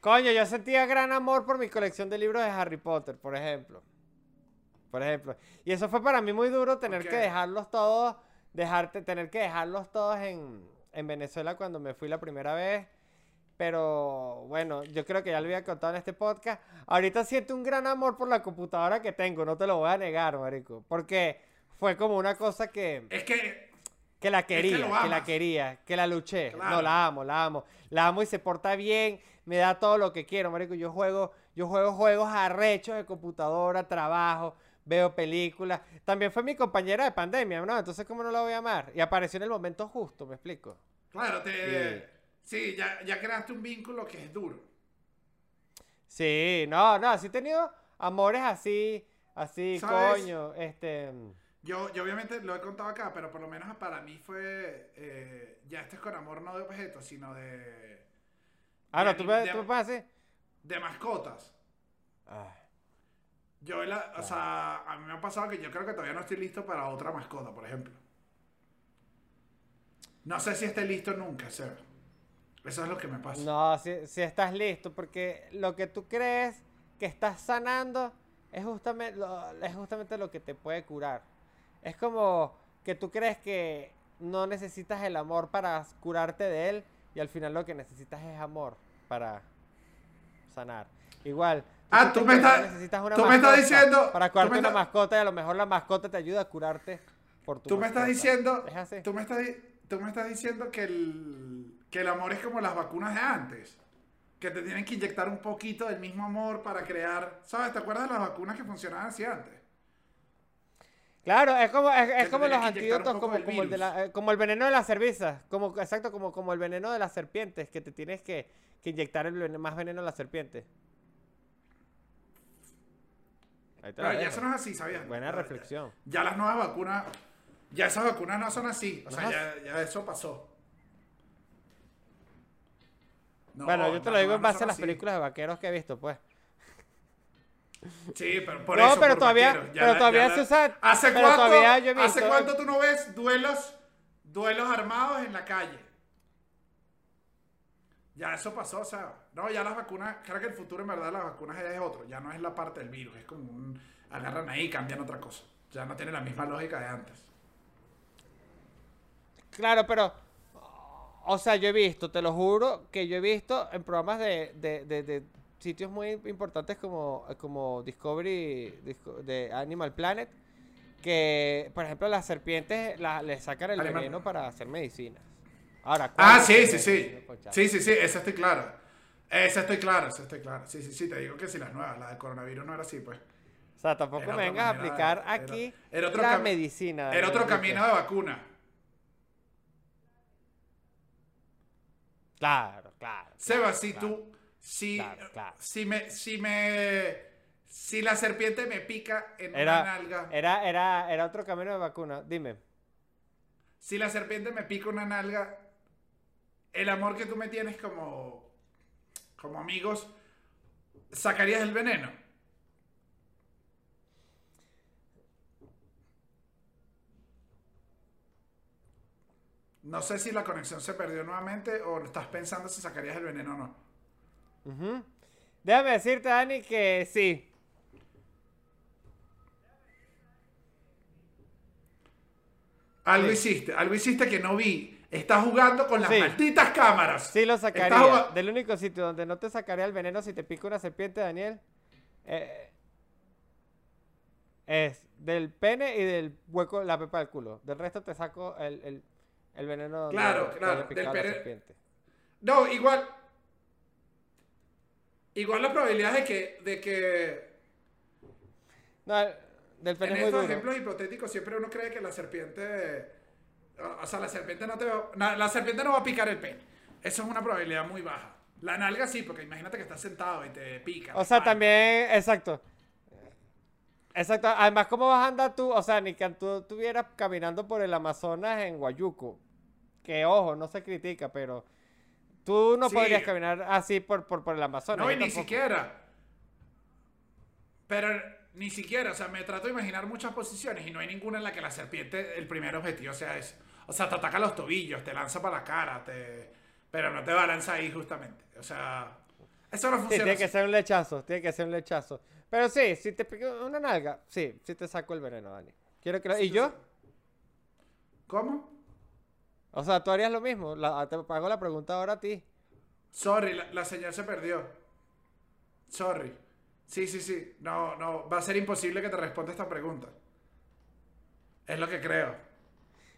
B: Coño, yo sentía gran amor por mi colección de libros de Harry Potter, por ejemplo. Por ejemplo. Y eso fue para mí muy duro tener que dejarlos todos, dejarte, tener que dejarlos todos en, en Venezuela cuando me fui la primera vez. Pero bueno, yo creo que ya lo había contado en este podcast. Ahorita siento un gran amor por la computadora que tengo, no te lo voy a negar, marico. Porque fue como una cosa que,
A: Es que,
B: que la
A: que
B: quería, que, la quería, que la luché.
A: Claro.
B: No, la amo, la amo. La amo y se porta bien, me da todo lo que quiero, marico. Yo juego, yo juego juegos arrechos de computadora, trabajo, veo películas. También fue mi compañera de pandemia, ¿no? Entonces, ¿cómo no la voy a amar? Y apareció en el momento justo, ¿me explico?
A: claro, te, sí, ya, ya creaste un vínculo que es duro.
B: Sí, no, no, sí he tenido amores así, así,
A: ¿Sabes?
B: coño, este...
A: Yo, yo obviamente lo he contado acá, pero por lo menos para mí fue, eh, ya esto es con amor no de objetos, sino de...
B: Ah,
A: de
B: no, tú
A: de-
B: tú así.
A: de mascotas.
B: Ah,
A: Yo, la- o sea, a mí me ha pasado que yo creo que todavía no estoy listo para otra mascota, por ejemplo. No sé si esté listo nunca, Seba. Eso es lo que me pasa.
B: No, si, si estás listo, porque lo que tú crees que estás sanando es justamente, lo, es justamente lo que te puede curar. Es como que tú crees que no necesitas el amor para curarte de él y al final lo que necesitas es amor para sanar. Igual.
A: Ah, tú me estás- tú me estás
B: mascota
A: diciendo-
B: Para curarte
A: me
B: una mascota y a lo mejor la mascota te ayuda a curarte por tu
A: Tú me estás
B: mascota.
A: diciendo,
B: Es así.
A: tú me estás, di- tú me estás diciendo que el, que el amor es como las vacunas de antes. Que te tienen que inyectar un poquito del mismo amor para crear. ¿Sabes? ¿Te acuerdas de las vacunas que funcionaban así antes?
B: Claro, es como, es, es como los antídotos, como, el de la- eh, como el veneno de las cervezas, como, exacto, como, como el veneno de las serpientes, que te tienes que, que inyectar el más veneno a la serpiente. Ahí te la
A: Pero ya eso no es así, ¿sabías?
B: Buena
A: Ya-
B: reflexión.
A: Ya las nuevas vacunas, ya esas vacunas no son así. O sea, ya, ya eso pasó. No,
B: bueno, yo te lo digo en
A: no
B: base a las
A: así.
B: películas de vaqueros que he visto, pues.
A: Sí, pero por
B: No,
A: eso,
B: pero
A: por
B: todavía- pero
A: la-
B: todavía
A: la-
B: se usa-
A: ¿Hace
B: pero
A: cuánto,
B: todavía yo he
A: ¿Hace
B: visto-
A: cuánto tú no ves duelos, duelos armados en la calle? Ya eso pasó, o sea, no, ya las vacunas, creo que el futuro en verdad las vacunas es otro, ya no es la parte del virus, es como un, agarran ahí y cambian otra cosa. Ya no tiene la misma lógica de antes.
B: Claro, pero. O sea, yo he visto, te lo juro, que yo he visto en programas de, de, de- de sitios muy importantes como, como Discovery Disco- de Animal Planet, que, por ejemplo, las serpientes la- le sacan el
A: Animal-
B: veneno para hacer medicinas. Ahora,
A: Ah,
B: ¿cuál
A: sí, sí, sí. Sí, sí, sí, eso estoy claro. Eso estoy claro, eso estoy claro. Sí, sí, sí, te digo que si las nuevas, la de coronavirus no era así, pues.
B: O sea, tampoco me vengas a aplicar
A: era-
B: aquí
A: era otro
B: la medicina.
A: Era otro camino de vacuna.
B: Claro, claro.
A: Seba,
B: claro,
A: si
B: claro.
A: tú, si,
B: Claro, claro.
A: si me, si me, si la serpiente me pica en una nalga,
B: era, era, era otro camino de vacuna. Dime.
A: si la serpiente me pica una nalga, el amor que tú me tienes como, como amigos, ¿sacarías el veneno? No sé si la conexión se perdió nuevamente o estás pensando si sacarías el veneno o no.
B: Ujú. Déjame decirte, Dani, que sí.
A: Algo
B: Sí.
A: hiciste, algo hiciste que no vi. Estás jugando con las
B: Sí.
A: malditas cámaras.
B: Sí lo sacaría. Del único sitio donde no te sacaría el veneno si te pica una serpiente, Daniel, eh, es del pene y del hueco, la pepa del culo. Del resto te saco el, el, el veneno
A: Claro, claro, del pene-. No, igual. Igual la probabilidad de que, de que
B: No, el- del pene
A: en
B: es muy
A: estos
B: duro.
A: ejemplos hipotéticos siempre uno cree que la serpiente, o sea, la serpiente no te va, la serpiente no va a picar el pene. Eso es una probabilidad muy baja. La nalga sí, porque imagínate que estás sentado y te pica.
B: O sea, también, exacto. Exacto. Además, ¿cómo vas a andar tú? O sea, ni que tú estuvieras caminando por el Amazonas en Guayuco. Que ojo, no se critica, pero tú no
A: Sí.
B: podrías caminar así por, por, por el Amazonas.
A: No, y ni
B: tampoco.
A: siquiera. Pero ni siquiera, o sea, me trato de imaginar muchas posiciones y no hay ninguna en la que la serpiente, el primer objetivo sea eso. O sea, te ataca los tobillos, te lanza para la cara, te... pero no te va a lanzar ahí justamente. O sea, eso no
B: Sí,
A: funciona.
B: tiene que ser un lechazo, tiene que ser un lechazo. Pero sí, si te pica una nalga, sí, sí te saco el veneno, Dani. Quiero que lo- ¿Y yo?
A: ¿Cómo?
B: O sea, tú harías lo mismo. La- te hago la pregunta ahora a ti.
A: Sorry, la, la señal se perdió. Sorry. Sí, sí, sí. No, no, va a ser imposible que te responda esta pregunta. Es lo que creo.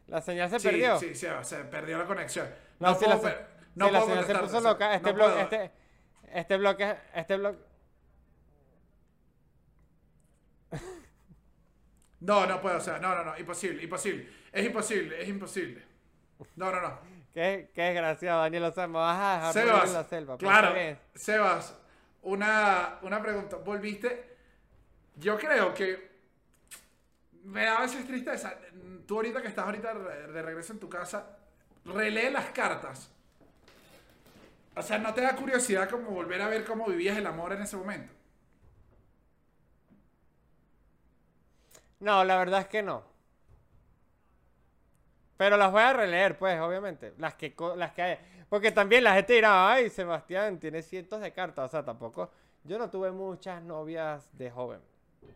B: La señal se
A: sí,
B: perdió.
A: Sí, sí, se perdió la conexión.
B: No, si la,
A: puedo
B: se-
A: per- no
B: si la
A: puedo
B: señal se puso loca, este
A: no
B: este, este bloque, este bloque.
A: No, no puedo, o sea, no, no, no, imposible, imposible. Es imposible, es imposible. No, no, no.
B: Qué, qué desgraciado, Daniel. O sea, me vas a dejar
A: Sebas,
B: en la selva.
A: claro. Sebas, una, una pregunta. ¿Volviste? Yo creo que me da a veces tristeza. Tú ahorita que estás ahorita de regreso en tu casa, relee las cartas. O sea, ¿no te da curiosidad como volver a ver cómo vivías el amor en ese momento?
B: No, la verdad es que no. Pero las voy a releer, pues, obviamente. Las que, las que hay. Porque también la gente dirá, ay, Sebastián, tiene cientos de cartas. O sea, tampoco. Yo no tuve muchas novias de joven.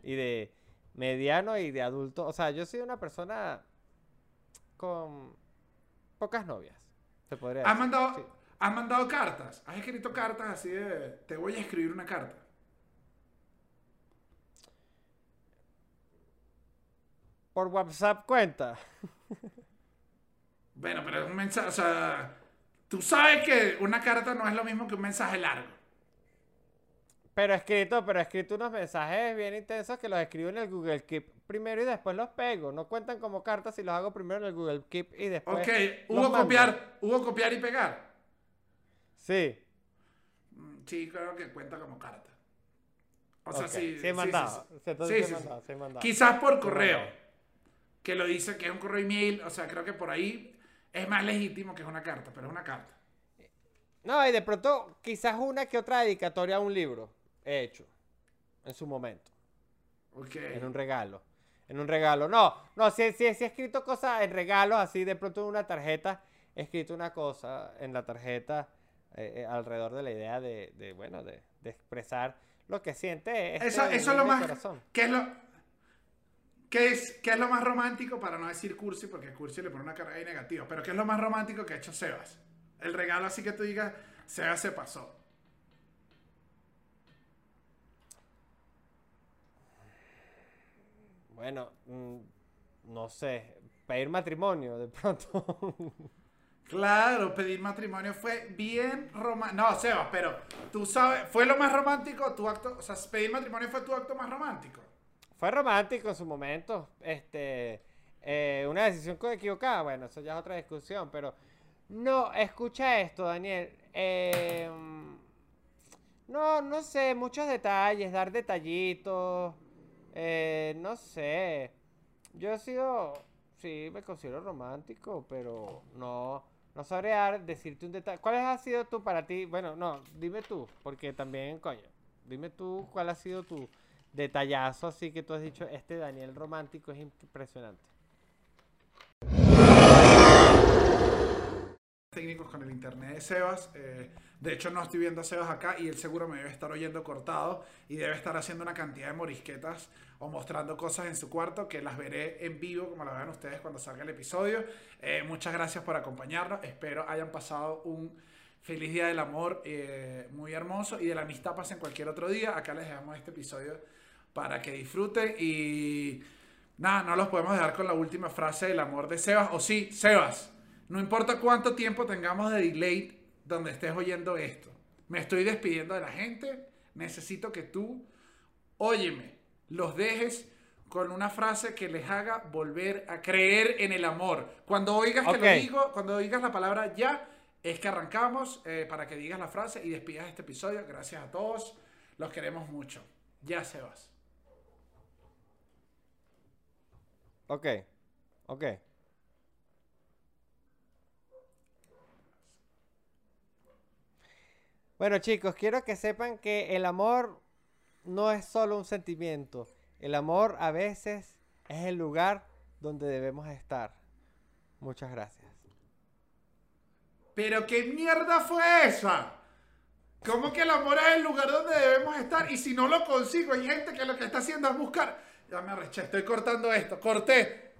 B: Y de mediano y de adulto. O sea, yo soy una persona con pocas novias. Se podría
A: ¿Has
B: decir.
A: mandado,
B: sí.
A: ¿Has mandado cartas? ¿Has escrito cartas así de, te voy a escribir una carta?
B: Por WhatsApp cuenta.
A: Bueno, pero es un mensaje, o sea, tú sabes que una carta no es lo mismo que un mensaje largo.
B: Pero escrito, pero escrito unos mensajes bien intensos que los escribo en el Google Keep primero y después los pego. No cuentan como cartas si los hago primero en el Google Keep y después.
A: Ok,
B: los
A: hubo
B: mando.
A: copiar, hubo copiar y pegar.
B: Sí.
A: sí creo que cuenta como carta. O sea, sí.
B: sí he
A: sí,
B: mandado.
A: sí, sí.
B: Entonces
A: Sí,
B: mandado.
A: Quizás por correo. Que lo dice que es un correo email. O sea, creo que por ahí es más legítimo que es una carta, pero es una carta.
B: No, y de pronto quizás una que otra dedicatoria a un libro he hecho en su momento,
A: Ok.
B: en un regalo. En un regalo. No, no, si, si, si he escrito cosas en regalos, así de pronto en una tarjeta, he escrito una cosa en la tarjeta eh, eh, alrededor de la idea de, de, bueno, de, de expresar lo que siente. este
A: Eso, eso es lo más.
B: corazón.
A: ¿Qué es lo, qué es, qué es lo más romántico para no decir cursi? Porque cursi le pone una carga ahí negativa. Pero ¿qué es lo más romántico que ha hecho Sebas? El regalo así que tú digas, Sebas se pasó.
B: Bueno, mm, no sé, pedir matrimonio de pronto.
A: Claro, pedir matrimonio fue bien romántico. No, Sebas, pero tú sabes, ¿fue lo más romántico tu acto? O sea, pedir matrimonio fue tu acto más romántico.
B: Fue romántico en su momento. Este, eh, una decisión equivocada, bueno, eso ya es otra discusión, pero no, escucha esto, Daniel. Eh, no, no sé, muchos detalles, dar detallitos, eh, no sé. Yo he sido, sí, me considero romántico, pero no, no sabría decirte un detalle. ¿Cuál ha sido tú para ti? Bueno, no, dime tú, porque también, coño, dime tú cuál ha sido tu detallazo así que tú has dicho, este Daniel romántico es impresionante.
A: técnicos con el internet de Sebas. eh, de hecho, no estoy viendo a Sebas acá y él seguro me debe estar oyendo cortado y debe estar haciendo una cantidad de morisquetas o mostrando cosas en su cuarto que las veré en vivo, como la vean ustedes cuando salga el episodio. Eh, muchas gracias por acompañarnos. Espero hayan pasado un feliz día del amor eh, muy hermoso y de la amistad pasen cualquier otro día. Acá les dejamos este episodio para que disfruten y nada, no los podemos dejar con la última frase del amor de Sebas. O sí, Sebas. No importa cuánto tiempo tengamos de delay donde estés oyendo esto. Me estoy despidiendo de la gente. Necesito que tú, óyeme, los dejes con una frase que les haga volver a creer en el amor. Cuando oigas que lo digo, cuando digas la palabra ya, es que arrancamos eh, para que digas la frase y despidas este episodio. Gracias a todos. Los queremos mucho. Ya, Sebas.
B: Ok, ok. Bueno chicos, quiero que sepan que el amor no es solo un sentimiento. El amor a veces es el lugar donde debemos estar. Muchas gracias.
A: Pero qué mierda fue esa. ¿Cómo que el amor es el lugar donde debemos estar? Y si no lo consigo, hay gente que lo que está haciendo es buscar. Ya me arreché, estoy cortando esto. Corté.